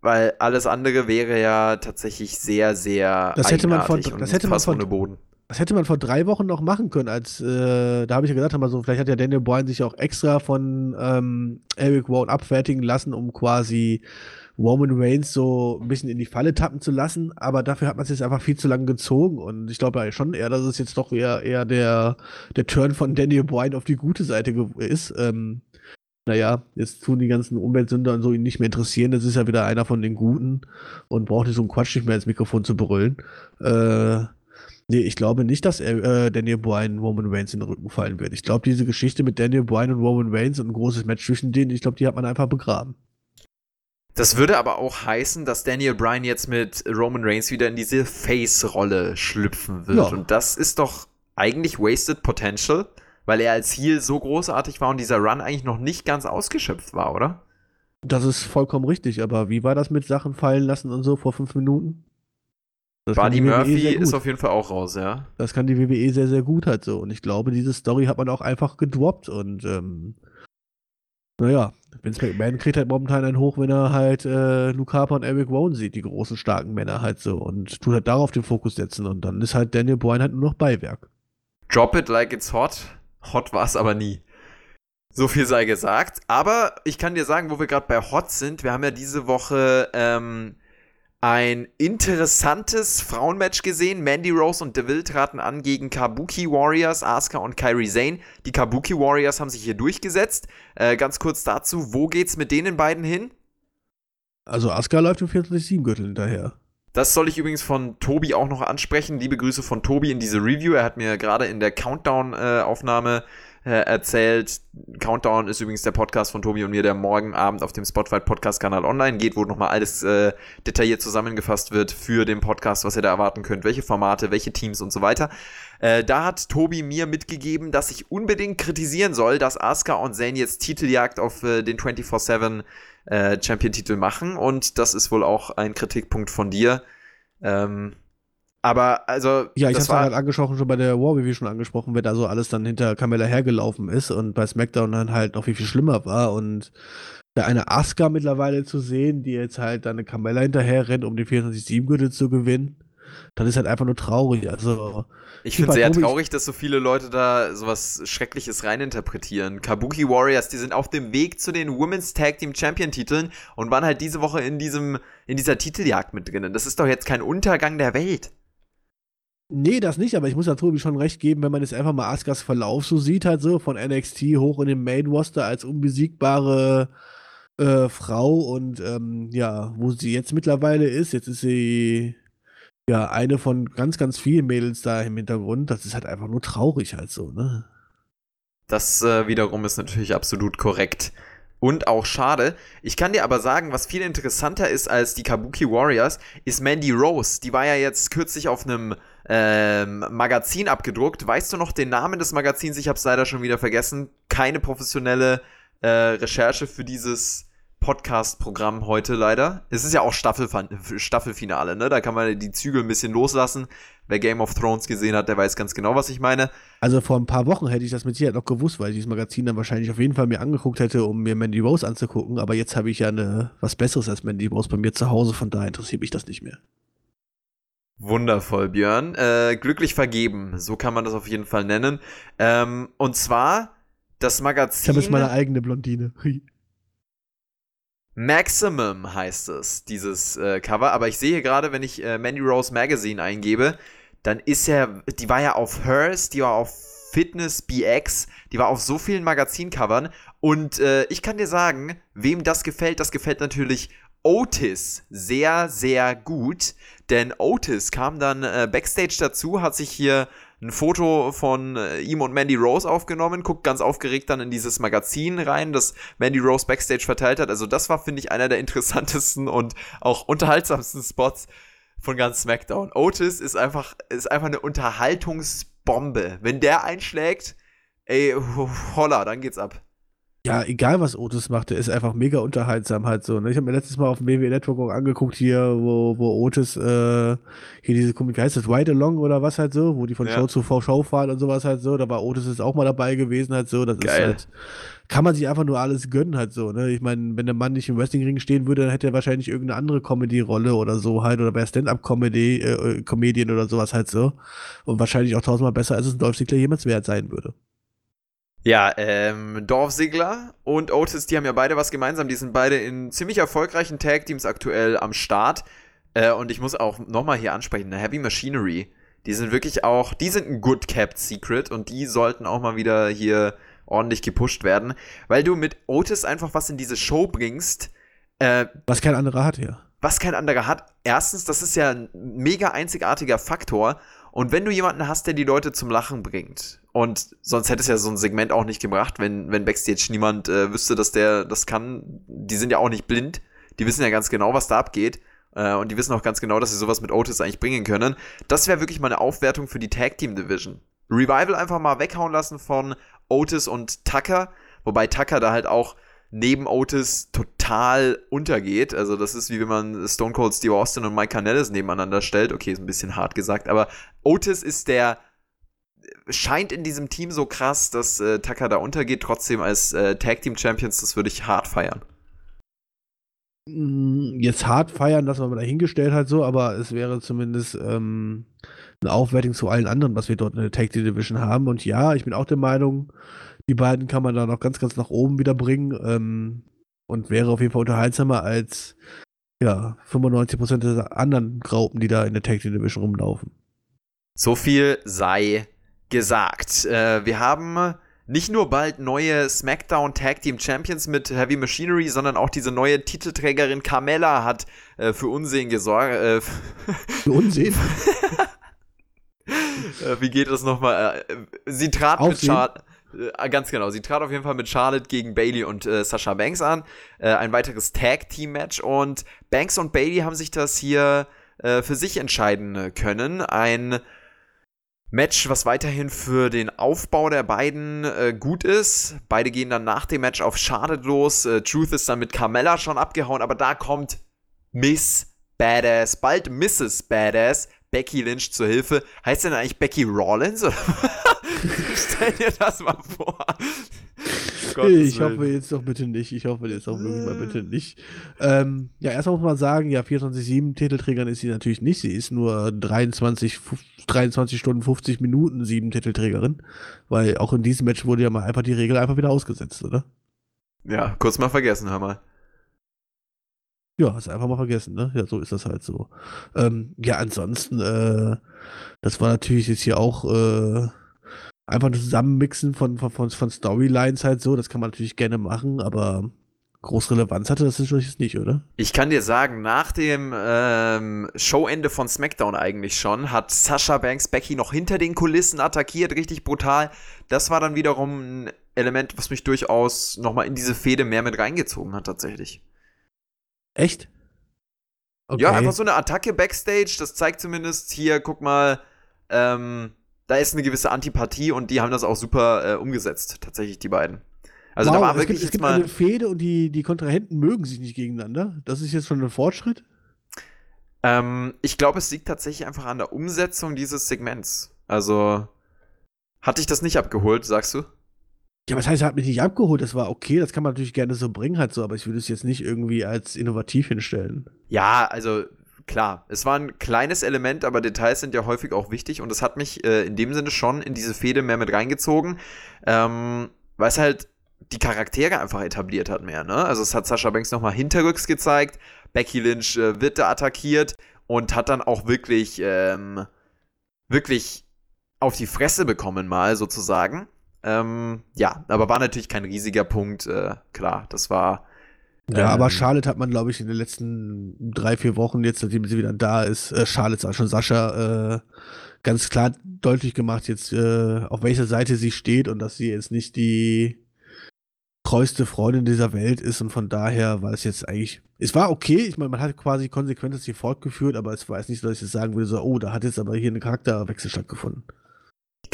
weil alles andere wäre ja tatsächlich sehr, sehr das hätte man von, das hätte man von, Boden. Das hätte man vor drei Wochen noch machen können, als äh, da habe ich ja gesagt, aber so, vielleicht hat ja Daniel Bryan sich auch extra von ähm, Eric Rowan abfertigen lassen, um quasi Roman Reigns so ein bisschen in die Falle tappen zu lassen, aber dafür hat man es jetzt einfach viel zu lange gezogen und ich glaube ja schon eher, dass es jetzt doch eher, eher der, der Turn von Daniel Bryan auf die gute Seite ist. Ähm, naja, jetzt tun die ganzen Umweltsünder und so ihn nicht mehr interessieren. Das ist ja wieder einer von den Guten und braucht nicht so einen Quatsch nicht mehr ins Mikrofon zu brüllen. Äh, nee, ich glaube nicht, dass er, äh, Daniel Bryan Roman Reigns in den Rücken fallen wird. Ich glaube, diese Geschichte mit Daniel Bryan und Roman Reigns und ein großes Match zwischen denen, ich glaube, die hat man einfach begraben. Das würde aber auch heißen, dass Daniel Bryan jetzt mit Roman Reigns wieder in diese Face-Rolle schlüpfen wird. Ja. Und das ist doch eigentlich wasted potential weil er als Heal so großartig war und dieser Run eigentlich noch nicht ganz ausgeschöpft war, oder? Das ist vollkommen richtig, aber wie war das mit Sachen fallen lassen und so vor fünf Minuten? Das Buddy Murphy ist auf jeden Fall auch raus, ja. Das kann die WWE sehr, sehr gut halt so. Und ich glaube, diese Story hat man auch einfach gedroppt und ähm, naja, Vince McMahon kriegt halt momentan einen hoch, wenn er halt äh, Luke Harper und Eric Rowan sieht, die großen, starken Männer halt so und tut halt darauf den Fokus setzen und dann ist halt Daniel Bryan halt nur noch Beiwerk. Drop it like it's hot. Hot war es aber nie. So viel sei gesagt. Aber ich kann dir sagen, wo wir gerade bei Hot sind, wir haben ja diese Woche ähm, ein interessantes Frauenmatch gesehen. Mandy Rose und DeVille traten an gegen Kabuki Warriors, Asuka und Kairi Zane. Die Kabuki Warriors haben sich hier durchgesetzt. Äh, ganz kurz dazu, wo geht's mit denen beiden hin? Also Asuka läuft im 24-7-Gürtel hinterher. Das soll ich übrigens von Tobi auch noch ansprechen. Liebe Grüße von Tobi in diese Review. Er hat mir gerade in der Countdown-Aufnahme äh, äh, erzählt. Countdown ist übrigens der Podcast von Tobi und mir, der morgen Abend auf dem Spotify Podcast-Kanal online geht, wo nochmal alles äh, detailliert zusammengefasst wird für den Podcast, was ihr da erwarten könnt, welche Formate, welche Teams und so weiter. Äh, da hat Tobi mir mitgegeben, dass ich unbedingt kritisieren soll, dass Asuka und Zane jetzt Titeljagd auf äh, den 24-7 äh, Champion-Titel machen und das ist wohl auch ein Kritikpunkt von dir. Ähm, aber also. Ja, ich hab's war halt angesprochen, schon bei der War wie schon angesprochen, wer da so alles dann hinter Carmella hergelaufen ist und bei SmackDown dann halt noch viel, viel schlimmer war und da eine Asuka mittlerweile zu sehen, die jetzt halt dann eine Carmella hinterher rennt, um den 24-7-Gürtel zu gewinnen, dann ist halt einfach nur traurig. Also, ich finde sehr traurig, dass so viele Leute da sowas Schreckliches reininterpretieren. Kabuki Warriors, die sind auf dem Weg zu den Women's Tag Team Champion Titeln und waren halt diese Woche in diesem, in dieser Titeljagd mit drinnen. Das ist doch jetzt kein Untergang der Welt. Nee, das nicht, aber ich muss da Tobi schon recht geben, wenn man jetzt einfach mal Askas Verlauf so sieht, halt so, von NXT hoch in den Main Roster als unbesiegbare äh, Frau und ähm, ja, wo sie jetzt mittlerweile ist, jetzt ist sie ja, eine von ganz, ganz vielen Mädels da im Hintergrund. Das ist halt einfach nur traurig halt so, ne? Das äh, wiederum ist natürlich absolut korrekt. Und auch schade. Ich kann dir aber sagen, was viel interessanter ist als die Kabuki Warriors, ist Mandy Rose. Die war ja jetzt kürzlich auf einem ähm, Magazin abgedruckt. Weißt du noch den Namen des Magazins? Ich habe es leider schon wieder vergessen. Keine professionelle äh, Recherche für dieses Podcast-Programm heute leider. Es ist ja auch Staffel Staffelfinale, ne? Da kann man die Zügel ein bisschen loslassen. Wer Game of Thrones gesehen hat, der weiß ganz genau, was ich meine. Also vor ein paar Wochen hätte ich das mit Sicherheit noch gewusst, weil ich dieses Magazin dann wahrscheinlich auf jeden Fall mir angeguckt hätte, um mir Mandy Rose anzugucken. Aber jetzt habe ich ja eine, was Besseres als Mandy Rose bei mir zu Hause, von daher interessiert mich das nicht mehr. Wundervoll, Björn. Äh, glücklich vergeben, so kann man das auf jeden Fall nennen. Ähm, und zwar das Magazin. Ich habe jetzt meine eigene Blondine. Maximum heißt es, dieses äh, Cover. Aber ich sehe gerade, wenn ich äh, Mandy Rose Magazine eingebe, dann ist ja, die war ja auf Hers, die war auf Fitness BX, die war auf so vielen Magazincovern. Und äh, ich kann dir sagen, wem das gefällt, das gefällt natürlich Otis sehr, sehr gut. Denn Otis kam dann äh, backstage dazu, hat sich hier ein Foto von äh, ihm und Mandy Rose aufgenommen, guckt ganz aufgeregt dann in dieses Magazin rein, das Mandy Rose backstage verteilt hat. Also das war, finde ich, einer der interessantesten und auch unterhaltsamsten Spots von ganz SmackDown. Otis ist einfach, ist einfach eine Unterhaltungsbombe. Wenn der einschlägt, ey, holla, dann geht's ab ja, egal was Otis macht, der ist einfach mega unterhaltsam halt so. Ne? Ich habe mir letztes Mal auf dem WWE Network auch angeguckt hier, wo, wo Otis äh, hier diese Komik, heißt das Ride Along oder was halt so, wo die von ja. Show zu Show fahren und sowas halt so. Da war Otis jetzt auch mal dabei gewesen halt so. Das Geil. ist halt, kann man sich einfach nur alles gönnen halt so. Ne? Ich meine, wenn der Mann nicht im Wrestlingring stehen würde, dann hätte er wahrscheinlich irgendeine andere Comedy-Rolle oder so halt oder bei Stand-up-Comedy, äh, Comedian oder sowas halt so. Und wahrscheinlich auch tausendmal besser, als es ein Dolph Ziggler jemals wert sein würde. Ja, ähm, Dorf Sigler und Otis, die haben ja beide was gemeinsam. Die sind beide in ziemlich erfolgreichen Tag-Teams aktuell am Start. Äh, und ich muss auch nochmal hier ansprechen, Heavy Machinery. Die sind wirklich auch, die sind ein good kept Secret und die sollten auch mal wieder hier ordentlich gepusht werden, weil du mit Otis einfach was in diese Show bringst. Äh, was kein anderer hat, ja. Was kein anderer hat. Erstens, das ist ja ein mega einzigartiger Faktor. Und wenn du jemanden hast, der die Leute zum Lachen bringt, und sonst hätte es ja so ein Segment auch nicht gebracht, wenn, wenn Backstage niemand äh, wüsste, dass der das kann. Die sind ja auch nicht blind. Die wissen ja ganz genau, was da abgeht. Äh, und die wissen auch ganz genau, dass sie sowas mit Otis eigentlich bringen können. Das wäre wirklich mal eine Aufwertung für die Tag Team Division. Revival einfach mal weghauen lassen von Otis und Tucker. Wobei Tucker da halt auch neben Otis total untergeht. Also das ist wie wenn man Stone Cold Steve Austin und Mike Canellis nebeneinander stellt. Okay, ist ein bisschen hart gesagt, aber Otis ist der scheint in diesem Team so krass, dass äh, Tucker da untergeht. Trotzdem als äh, Tag Team Champions, das würde ich hart feiern. Mm, jetzt hart feiern, das wir mal dahingestellt halt so, aber es wäre zumindest ähm, eine Aufwertung zu allen anderen, was wir dort in der Tag Team Division haben. Und ja, ich bin auch der Meinung, die beiden kann man da noch ganz, ganz nach oben wieder bringen ähm, und wäre auf jeden Fall unterhaltsamer als ja, 95% der anderen Graupen, die da in der Tag Team Division rumlaufen. So viel sei gesagt. Äh, wir haben nicht nur bald neue SmackDown Tag Team Champions mit Heavy Machinery, sondern auch diese neue Titelträgerin Carmella hat äh, für Unsehen gesorgt. Äh, für Unsehen? Äh, wie geht das nochmal? Äh, sie trat Aufsehen? mit Charlotte. Äh, ganz genau, sie trat auf jeden Fall mit Charlotte gegen Bailey und äh, Sasha Banks an. Äh, ein weiteres Tag-Team-Match und Banks und Bailey haben sich das hier äh, für sich entscheiden können. Ein Match, was weiterhin für den Aufbau der beiden äh, gut ist. Beide gehen dann nach dem Match auf Charlotte los. Äh, Truth ist dann mit Carmella schon abgehauen, aber da kommt Miss Badass, bald Mrs. Badass, Becky Lynch zur Hilfe. Heißt denn eigentlich Becky Rollins? Stell dir das mal vor. ich hoffe jetzt doch bitte nicht. Ich hoffe jetzt auch wirklich mal bitte nicht. Ähm, ja, erstmal muss man sagen, ja, 24-7 Titelträgerin ist sie natürlich nicht. Sie ist nur 23, 23 Stunden 50 Minuten sieben Titelträgerin. Weil auch in diesem Match wurde ja mal einfach die Regel einfach wieder ausgesetzt, oder? Ja, kurz mal vergessen, hör mal. Ja, hast einfach mal vergessen, ne? Ja, so ist das halt so. Ähm, ja, ansonsten, äh, das war natürlich jetzt hier auch äh, einfach ein Zusammenmixen von, von, von, Storylines halt so. Das kann man natürlich gerne machen, aber groß Relevanz hatte das natürlich nicht, oder? Ich kann dir sagen, nach dem ähm, Showende von SmackDown eigentlich schon, hat Sasha Banks Becky noch hinter den Kulissen attackiert, richtig brutal. Das war dann wiederum ein Element, was mich durchaus nochmal in diese Fehde mehr mit reingezogen hat, tatsächlich. Echt? Okay. Ja, einfach so eine Attacke Backstage, das zeigt zumindest hier, guck mal, ähm, da ist eine gewisse Antipathie und die haben das auch super äh, umgesetzt, tatsächlich die beiden. Also wow, da war es wirklich gibt, es gibt eine Fehde und die, die Kontrahenten mögen sich nicht gegeneinander. Das ist jetzt schon ein Fortschritt. Ähm, ich glaube, es liegt tatsächlich einfach an der Umsetzung dieses Segments. Also hat dich das nicht abgeholt, sagst du? Ja, was heißt, er hat mich nicht abgeholt? Das war okay, das kann man natürlich gerne so bringen, halt so, aber ich würde es jetzt nicht irgendwie als innovativ hinstellen. Ja, also klar, es war ein kleines Element, aber Details sind ja häufig auch wichtig und es hat mich äh, in dem Sinne schon in diese Fehde mehr mit reingezogen, ähm, weil es halt die Charaktere einfach etabliert hat mehr, ne? Also es hat Sascha Banks nochmal hinterrücks gezeigt, Becky Lynch äh, wird da attackiert und hat dann auch wirklich, ähm, wirklich auf die Fresse bekommen mal sozusagen. Ähm, ja, aber war natürlich kein riesiger Punkt, äh, klar, das war ja, ähm, aber Charlotte hat man, glaube ich, in den letzten drei, vier Wochen, jetzt seitdem sie wieder da ist, äh, Charlotte, schon Sascha, äh, ganz klar deutlich gemacht, jetzt äh, auf welcher Seite sie steht und dass sie jetzt nicht die treueste Freundin dieser Welt ist und von daher war es jetzt eigentlich, es war okay, ich meine, man hat quasi konsequent das hier fortgeführt, aber es war jetzt nicht so, dass ich jetzt sagen würde, so, oh, da hat jetzt aber hier ein Charakterwechsel stattgefunden.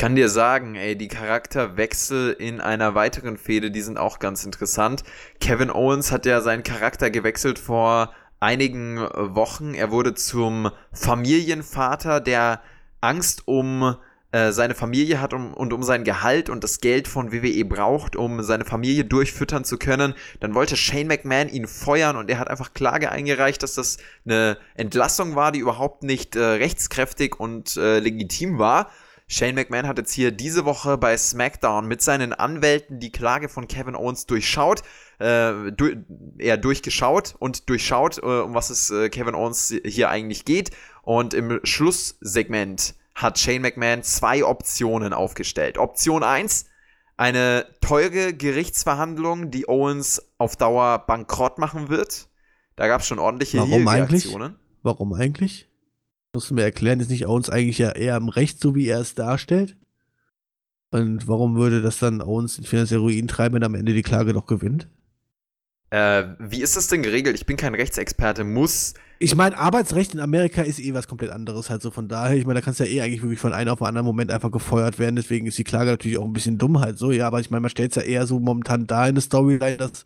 Ich kann dir sagen, ey, die Charakterwechsel in einer weiteren Fehde, die sind auch ganz interessant. Kevin Owens hat ja seinen Charakter gewechselt vor einigen Wochen. Er wurde zum Familienvater, der Angst um äh, seine Familie hat um, und um sein Gehalt und das Geld von WWE braucht, um seine Familie durchfüttern zu können. Dann wollte Shane McMahon ihn feuern und er hat einfach Klage eingereicht, dass das eine Entlassung war, die überhaupt nicht äh, rechtskräftig und äh, legitim war. Shane McMahon hat jetzt hier diese Woche bei SmackDown mit seinen Anwälten die Klage von Kevin Owens durchschaut, äh, du, eher durchgeschaut und durchschaut, äh, um was es äh, Kevin Owens hier eigentlich geht. Und im Schlusssegment hat Shane McMahon zwei Optionen aufgestellt. Option 1, eine teure Gerichtsverhandlung, die Owens auf Dauer bankrott machen wird. Da gab es schon ordentliche Warum Reaktionen. Eigentlich? Warum eigentlich? Musst du mir erklären, ist nicht Owens eigentlich ja eher im Recht, so wie er es darstellt? Und warum würde das dann Owens in finanzielle Ruin treiben, wenn am Ende die Klage doch gewinnt? Äh, wie ist das denn geregelt? Ich bin kein Rechtsexperte. Muss. Ich meine, Arbeitsrecht in Amerika ist eh was komplett anderes, halt so von daher. Ich meine, da kannst du ja eh eigentlich wirklich von einem auf einen anderen Moment einfach gefeuert werden. Deswegen ist die Klage natürlich auch ein bisschen dumm halt so. Ja, aber ich meine, man stellt es ja eher so momentan da in der Storyline, dass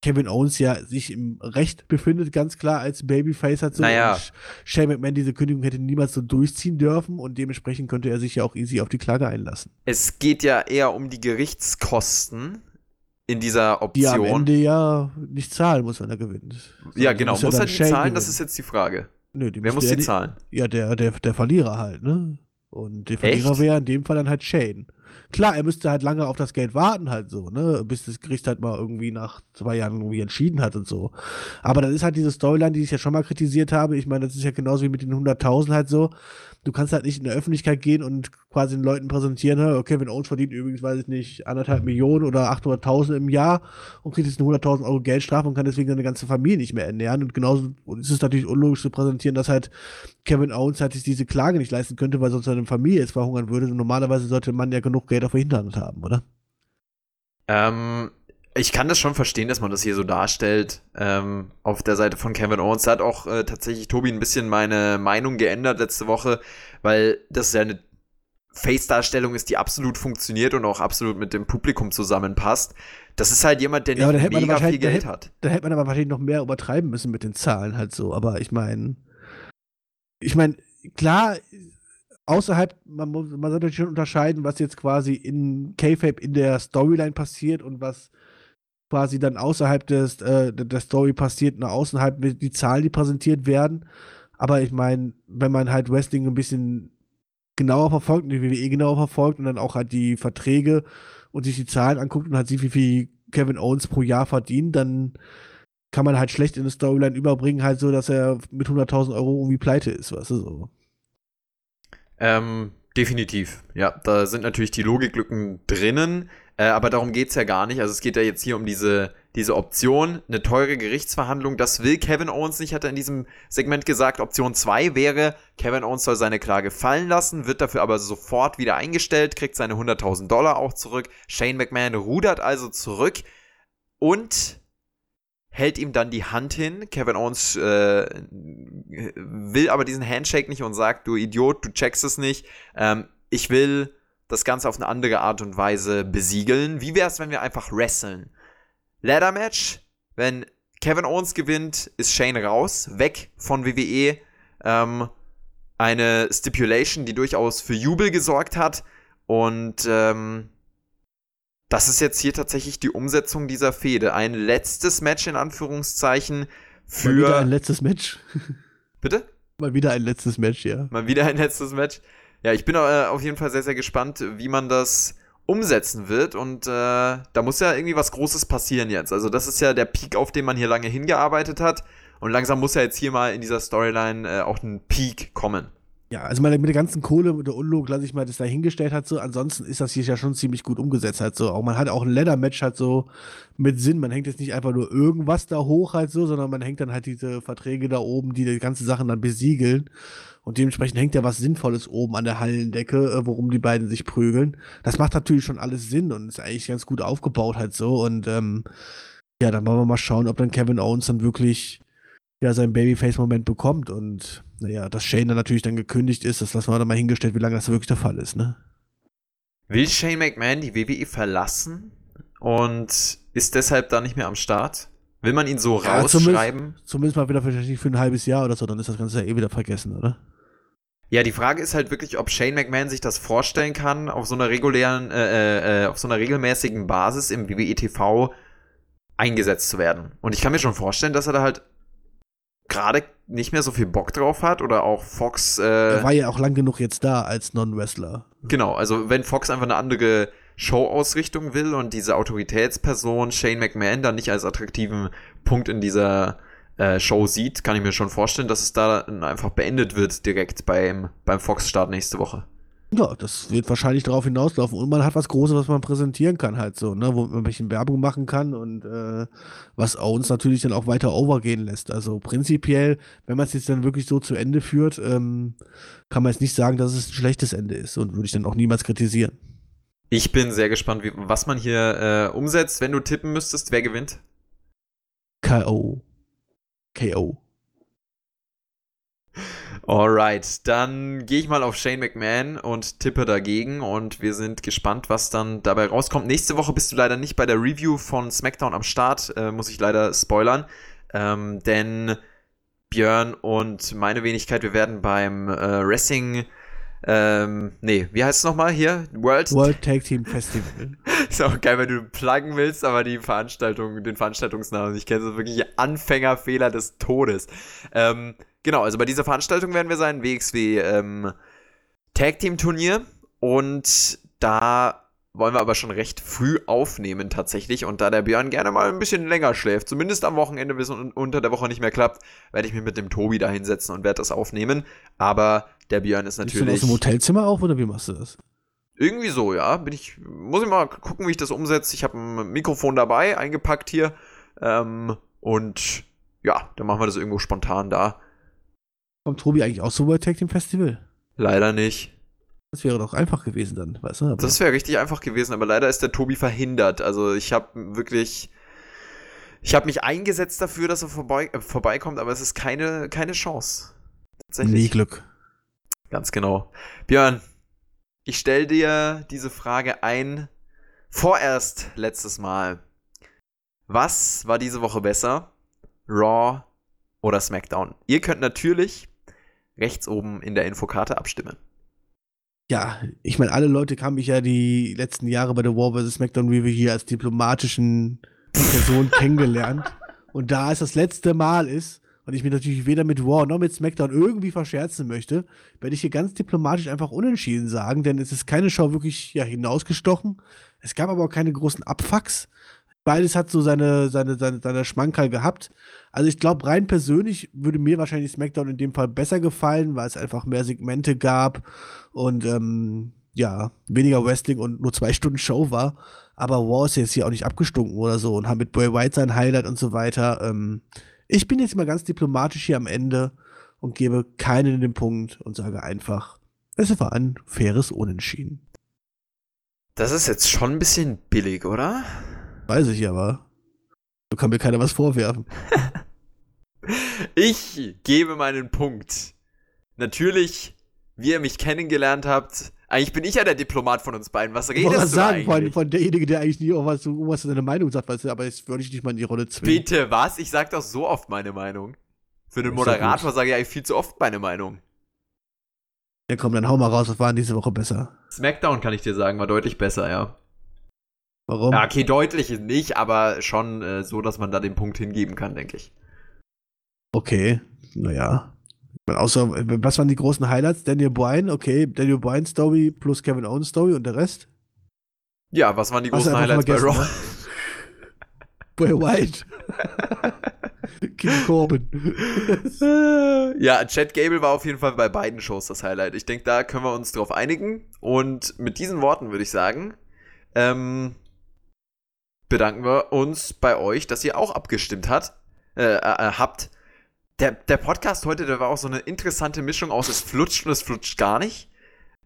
Kevin Owens ja sich im Recht befindet, ganz klar als Babyface hat so. Naja. Shane McMahon diese Kündigung hätte niemals so durchziehen dürfen und dementsprechend könnte er sich ja auch easy auf die Klage einlassen. Es geht ja eher um die Gerichtskosten in dieser Option. Die am Ende ja nicht zahlen muss, wenn er gewinnt. Ja, genau. Muss, muss er die Shane zahlen? Gewinnen. Das ist jetzt die Frage. Nö, Wer muss die zahlen? Ja, der, der, der Verlierer halt, ne? Und der Verlierer wäre in dem Fall dann halt Shane. Klar, er müsste halt lange auf das Geld warten, halt so, ne, bis das Gericht halt mal irgendwie nach zwei Jahren irgendwie entschieden hat und so. Aber das ist halt diese Storyline, die ich ja schon mal kritisiert habe. Ich meine, das ist ja genauso wie mit den 100.000 halt so du kannst halt nicht in der Öffentlichkeit gehen und quasi den Leuten präsentieren, okay, wenn Owens verdient übrigens, weiß ich nicht, anderthalb Millionen oder 800.000 im Jahr und kriegt jetzt eine 100.000 Euro Geldstrafe und kann deswegen seine ganze Familie nicht mehr ernähren. Und genauso ist es natürlich unlogisch zu präsentieren, dass halt Kevin Owens halt sich diese Klage nicht leisten könnte, weil sonst seine Familie jetzt verhungern würde. Und normalerweise sollte man ja genug Geld der Hinterhand haben, oder? Ähm, ich kann das schon verstehen, dass man das hier so darstellt. Ähm, auf der Seite von Kevin Owens da hat auch äh, tatsächlich Tobi ein bisschen meine Meinung geändert letzte Woche, weil das ja eine Face-Darstellung ist, die absolut funktioniert und auch absolut mit dem Publikum zusammenpasst. Das ist halt jemand, der ja, nicht mega viel Geld da hat. Da hätte man aber wahrscheinlich noch mehr übertreiben müssen mit den Zahlen halt so. Aber ich meine, ich meine, klar, außerhalb, man, muss, man sollte schon unterscheiden, was jetzt quasi in K-Fape in der Storyline passiert und was quasi dann außerhalb des, äh, der Story passiert, nach außerhalb die Zahlen, die präsentiert werden. Aber ich meine, wenn man halt Wrestling ein bisschen genauer verfolgt, die WWE genauer verfolgt und dann auch halt die Verträge und sich die Zahlen anguckt und halt sieht, wie viel Kevin Owens pro Jahr verdient, dann kann man halt schlecht in eine Storyline überbringen, halt so, dass er mit 100.000 Euro irgendwie pleite ist, weißt du so. Ähm, definitiv. Ja, da sind natürlich die Logiklücken drinnen. Äh, aber darum geht es ja gar nicht. Also es geht ja jetzt hier um diese, diese Option, eine teure Gerichtsverhandlung. Das will Kevin Owens nicht, hat er in diesem Segment gesagt. Option 2 wäre, Kevin Owens soll seine Klage fallen lassen, wird dafür aber sofort wieder eingestellt, kriegt seine 100.000 Dollar auch zurück. Shane McMahon rudert also zurück und hält ihm dann die Hand hin. Kevin Owens äh, will aber diesen Handshake nicht und sagt, du Idiot, du checkst es nicht. Ähm, ich will das Ganze auf eine andere Art und Weise besiegeln. Wie wäre es, wenn wir einfach wresteln? Ladder Match, wenn Kevin Owens gewinnt, ist Shane raus, weg von WWE. Ähm, eine Stipulation, die durchaus für Jubel gesorgt hat. Und ähm, das ist jetzt hier tatsächlich die Umsetzung dieser Fehde. Ein letztes Match in Anführungszeichen für. Mal wieder ein letztes Match. Bitte? Mal wieder ein letztes Match, ja. Mal wieder ein letztes Match. Ja, ich bin äh, auf jeden Fall sehr, sehr gespannt, wie man das umsetzen wird. Und äh, da muss ja irgendwie was Großes passieren jetzt. Also, das ist ja der Peak, auf den man hier lange hingearbeitet hat. Und langsam muss ja jetzt hier mal in dieser Storyline äh, auch ein Peak kommen. Ja, also mit der ganzen Kohle, mit der Unlog, lasse ich mal das dahingestellt hat, so. Ansonsten ist das hier ja schon ziemlich gut umgesetzt, halt so. Auch man hat auch ein Leather-Match halt so mit Sinn. Man hängt jetzt nicht einfach nur irgendwas da hoch halt so, sondern man hängt dann halt diese Verträge da oben, die die ganze Sachen dann besiegeln. Und dementsprechend hängt ja was Sinnvolles oben an der Hallendecke, äh, worum die beiden sich prügeln. Das macht natürlich schon alles Sinn und ist eigentlich ganz gut aufgebaut halt so. Und ähm, ja, dann wollen wir mal schauen, ob dann Kevin Owens dann wirklich ja seinen Babyface-Moment bekommt. Und naja, dass Shane dann natürlich dann gekündigt ist, das lassen wir dann mal hingestellt, wie lange das wirklich der Fall ist, ne? Will Shane McMahon die WWE verlassen und ist deshalb da nicht mehr am Start? Will man ihn so ja, rausschreiben? Zumindest, zumindest mal wieder vielleicht für ein halbes Jahr oder so, dann ist das Ganze ja eh wieder vergessen, oder? Ja, die Frage ist halt wirklich, ob Shane McMahon sich das vorstellen kann, auf so einer regulären, äh, äh, auf so einer regelmäßigen Basis im WWE TV eingesetzt zu werden. Und ich kann mir schon vorstellen, dass er da halt gerade nicht mehr so viel Bock drauf hat oder auch Fox. Äh, er war ja auch lang genug jetzt da als Non-Wrestler. Genau, also wenn Fox einfach eine andere Show-Ausrichtung will und diese Autoritätsperson Shane McMahon dann nicht als attraktiven Punkt in dieser äh, Show sieht, kann ich mir schon vorstellen, dass es da einfach beendet wird direkt beim, beim Fox-Start nächste Woche. Ja, das wird wahrscheinlich darauf hinauslaufen. Und man hat was Großes, was man präsentieren kann, halt so, ne? Wo man ein bisschen Werbung machen kann und äh, was uns natürlich dann auch weiter overgehen lässt. Also prinzipiell, wenn man es jetzt dann wirklich so zu Ende führt, ähm, kann man jetzt nicht sagen, dass es ein schlechtes Ende ist und würde ich dann auch niemals kritisieren. Ich bin sehr gespannt, wie, was man hier äh, umsetzt. Wenn du tippen müsstest, wer gewinnt? K.O. KO. Alright, dann gehe ich mal auf Shane McMahon und tippe dagegen und wir sind gespannt, was dann dabei rauskommt. Nächste Woche bist du leider nicht bei der Review von SmackDown am Start, äh, muss ich leider spoilern, ähm, denn Björn und meine Wenigkeit, wir werden beim äh, Wrestling ähm, nee, wie heißt es nochmal hier? World, World Tag Team Festival. ist auch geil, wenn du pluggen willst, aber die Veranstaltung, den Veranstaltungsnamen kennst. Das ist wirklich Anfängerfehler des Todes. Ähm, genau, also bei dieser Veranstaltung werden wir sein, WXW ähm, Tag Team Turnier. Und da wollen wir aber schon recht früh aufnehmen tatsächlich. Und da der Björn gerne mal ein bisschen länger schläft, zumindest am Wochenende, bis unter der Woche nicht mehr klappt, werde ich mich mit dem Tobi da hinsetzen und werde das aufnehmen. Aber der Björn ist natürlich. Bist du aus dem Hotelzimmer auf oder wie machst du das? Irgendwie so, ja. Bin ich, muss ich mal gucken, wie ich das umsetze. Ich habe ein Mikrofon dabei, eingepackt hier. Ähm, und ja, dann machen wir das irgendwo spontan da. Kommt Tobi eigentlich auch zum World Tag Team Festival? Leider nicht. Das wäre doch einfach gewesen dann, weißt du? Aber das wäre richtig einfach gewesen, aber leider ist der Tobi verhindert. Also ich habe wirklich, ich habe mich eingesetzt dafür, dass er vorbei, äh, vorbeikommt, aber es ist keine, keine Chance. Tatsächlich. Nie Glück. Ganz genau. Björn, ich stelle dir diese Frage ein. Vorerst letztes Mal. Was war diese Woche besser? Raw oder SmackDown? Ihr könnt natürlich rechts oben in der Infokarte abstimmen. Ja, ich meine, alle Leute haben mich ja die letzten Jahre bei der War vs. SmackDown Review hier als diplomatischen Person kennengelernt. Und da es das letzte Mal ist, und ich mir natürlich weder mit Raw noch mit SmackDown irgendwie verscherzen möchte, werde ich hier ganz diplomatisch einfach unentschieden sagen, denn es ist keine Show wirklich ja, hinausgestochen. Es gab aber auch keine großen Abfucks. Beides hat so seine, seine, seine, seine Schmankerl gehabt. Also ich glaube, rein persönlich würde mir wahrscheinlich SmackDown in dem Fall besser gefallen, weil es einfach mehr Segmente gab und ähm, ja, weniger Wrestling und nur zwei Stunden Show war. Aber Raw ist jetzt hier auch nicht abgestunken oder so und haben mit Bray White sein Highlight und so weiter. Ähm, ich bin jetzt mal ganz diplomatisch hier am Ende und gebe keinen den Punkt und sage einfach, es war ein faires Unentschieden. Das ist jetzt schon ein bisschen billig, oder? Weiß ich aber. So kann mir keiner was vorwerfen. ich gebe meinen Punkt. Natürlich, wie ihr mich kennengelernt habt, eigentlich bin ich ja der Diplomat von uns beiden. Was redest du sagen, eigentlich? Von, von derjenige, der eigentlich nie was, was seine Meinung sagt, weißt du, aber jetzt würde ich nicht mal in die Rolle zwingen. Bitte, was? Ich sag doch so oft meine Meinung. Für einen Moderator sage ich eigentlich viel zu oft meine Meinung. Ja komm, dann hau mal raus, was war denn diese Woche besser? Smackdown, kann ich dir sagen, war deutlich besser, ja. Warum? Ja, okay, deutlich nicht, aber schon äh, so, dass man da den Punkt hingeben kann, denke ich. Okay, naja. Außer, was waren die großen Highlights? Daniel Bryan, okay, Daniel Bryan Story plus Kevin Owens Story und der Rest? Ja, was waren die großen Highlights bei Raw? Ne? Bray White. King Corbin. ja, Chad Gable war auf jeden Fall bei beiden Shows das Highlight. Ich denke, da können wir uns drauf einigen. Und mit diesen Worten würde ich sagen, ähm, bedanken wir uns bei euch, dass ihr auch abgestimmt hat, äh, äh, habt der, der Podcast heute, der war auch so eine interessante Mischung aus, es flutscht und es flutscht gar nicht.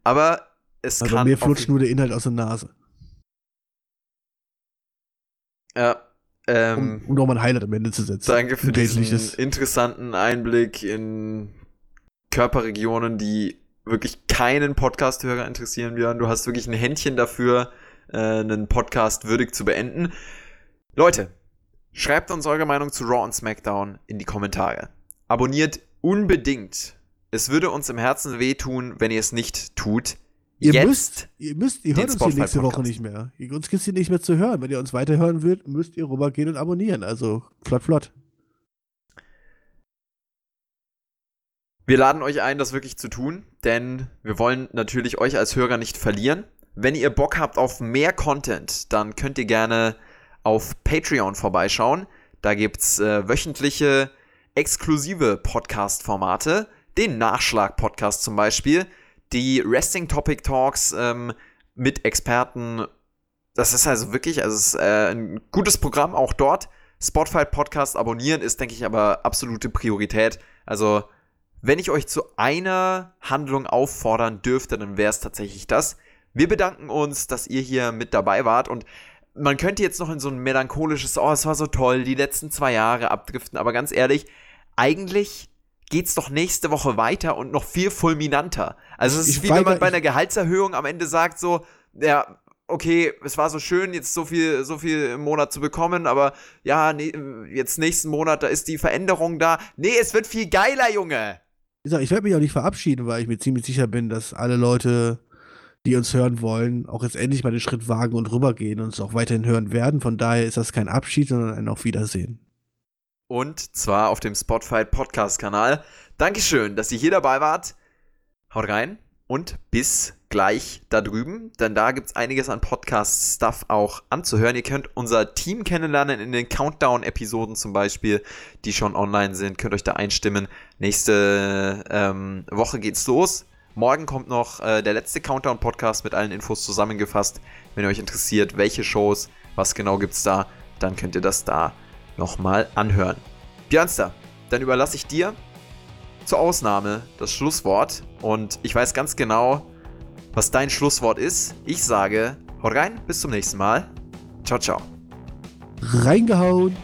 Aber es also kann. Mir flutscht nur der Inhalt aus der Nase. Ja. Ähm, um, um nochmal ein Highlight am Ende zu setzen. Danke für diesen interessanten Einblick in Körperregionen, die wirklich keinen Podcast-Hörer interessieren werden. Du hast wirklich ein Händchen dafür, äh, einen Podcast würdig zu beenden. Leute, schreibt uns eure Meinung zu Raw und SmackDown in die Kommentare. Abonniert unbedingt. Es würde uns im Herzen wehtun, wenn ihr es nicht tut. Ihr Jetzt müsst, ihr müsst, ihr hört uns die nächste Woche nicht mehr. Uns gibt es hier nicht mehr zu hören. Wenn ihr uns weiterhören wollt, müsst ihr rübergehen und abonnieren. Also flott, flott. Wir laden euch ein, das wirklich zu tun, denn wir wollen natürlich euch als Hörer nicht verlieren. Wenn ihr Bock habt auf mehr Content, dann könnt ihr gerne auf Patreon vorbeischauen. Da gibt es äh, wöchentliche exklusive Podcast-Formate, den Nachschlag-Podcast zum Beispiel, die Wrestling Topic Talks ähm, mit Experten. Das ist also wirklich, also ist, äh, ein gutes Programm auch dort. Spotify Podcast abonnieren ist, denke ich, aber absolute Priorität. Also, wenn ich euch zu einer Handlung auffordern dürfte, dann wäre es tatsächlich das. Wir bedanken uns, dass ihr hier mit dabei wart und man könnte jetzt noch in so ein melancholisches, oh, es war so toll, die letzten zwei Jahre abdriften, aber ganz ehrlich, eigentlich geht's doch nächste Woche weiter und noch viel fulminanter. Also es ist ich wie wenn man bei einer Gehaltserhöhung am Ende sagt so, ja, okay, es war so schön, jetzt so viel, so viel im Monat zu bekommen, aber ja, ne, jetzt nächsten Monat, da ist die Veränderung da. Nee, es wird viel geiler, Junge. Ich werde mich auch nicht verabschieden, weil ich mir ziemlich sicher bin, dass alle Leute, die uns hören wollen, auch jetzt endlich mal den Schritt wagen und rübergehen und uns auch weiterhin hören werden. Von daher ist das kein Abschied, sondern ein Auf Wiedersehen und zwar auf dem Spotify Podcast Kanal. Dankeschön, dass ihr hier dabei wart. Haut rein und bis gleich da drüben, denn da gibt es einiges an Podcast-Stuff auch anzuhören. Ihr könnt unser Team kennenlernen in den Countdown-Episoden zum Beispiel, die schon online sind. Könnt euch da einstimmen. Nächste ähm, Woche geht's los. Morgen kommt noch äh, der letzte Countdown-Podcast mit allen Infos zusammengefasst. Wenn ihr euch interessiert, welche Shows, was genau gibt's da, dann könnt ihr das da nochmal anhören. Björnster, dann überlasse ich dir zur Ausnahme das Schlusswort und ich weiß ganz genau, was dein Schlusswort ist. Ich sage, haut rein, bis zum nächsten Mal. Ciao, ciao. Reingehauen.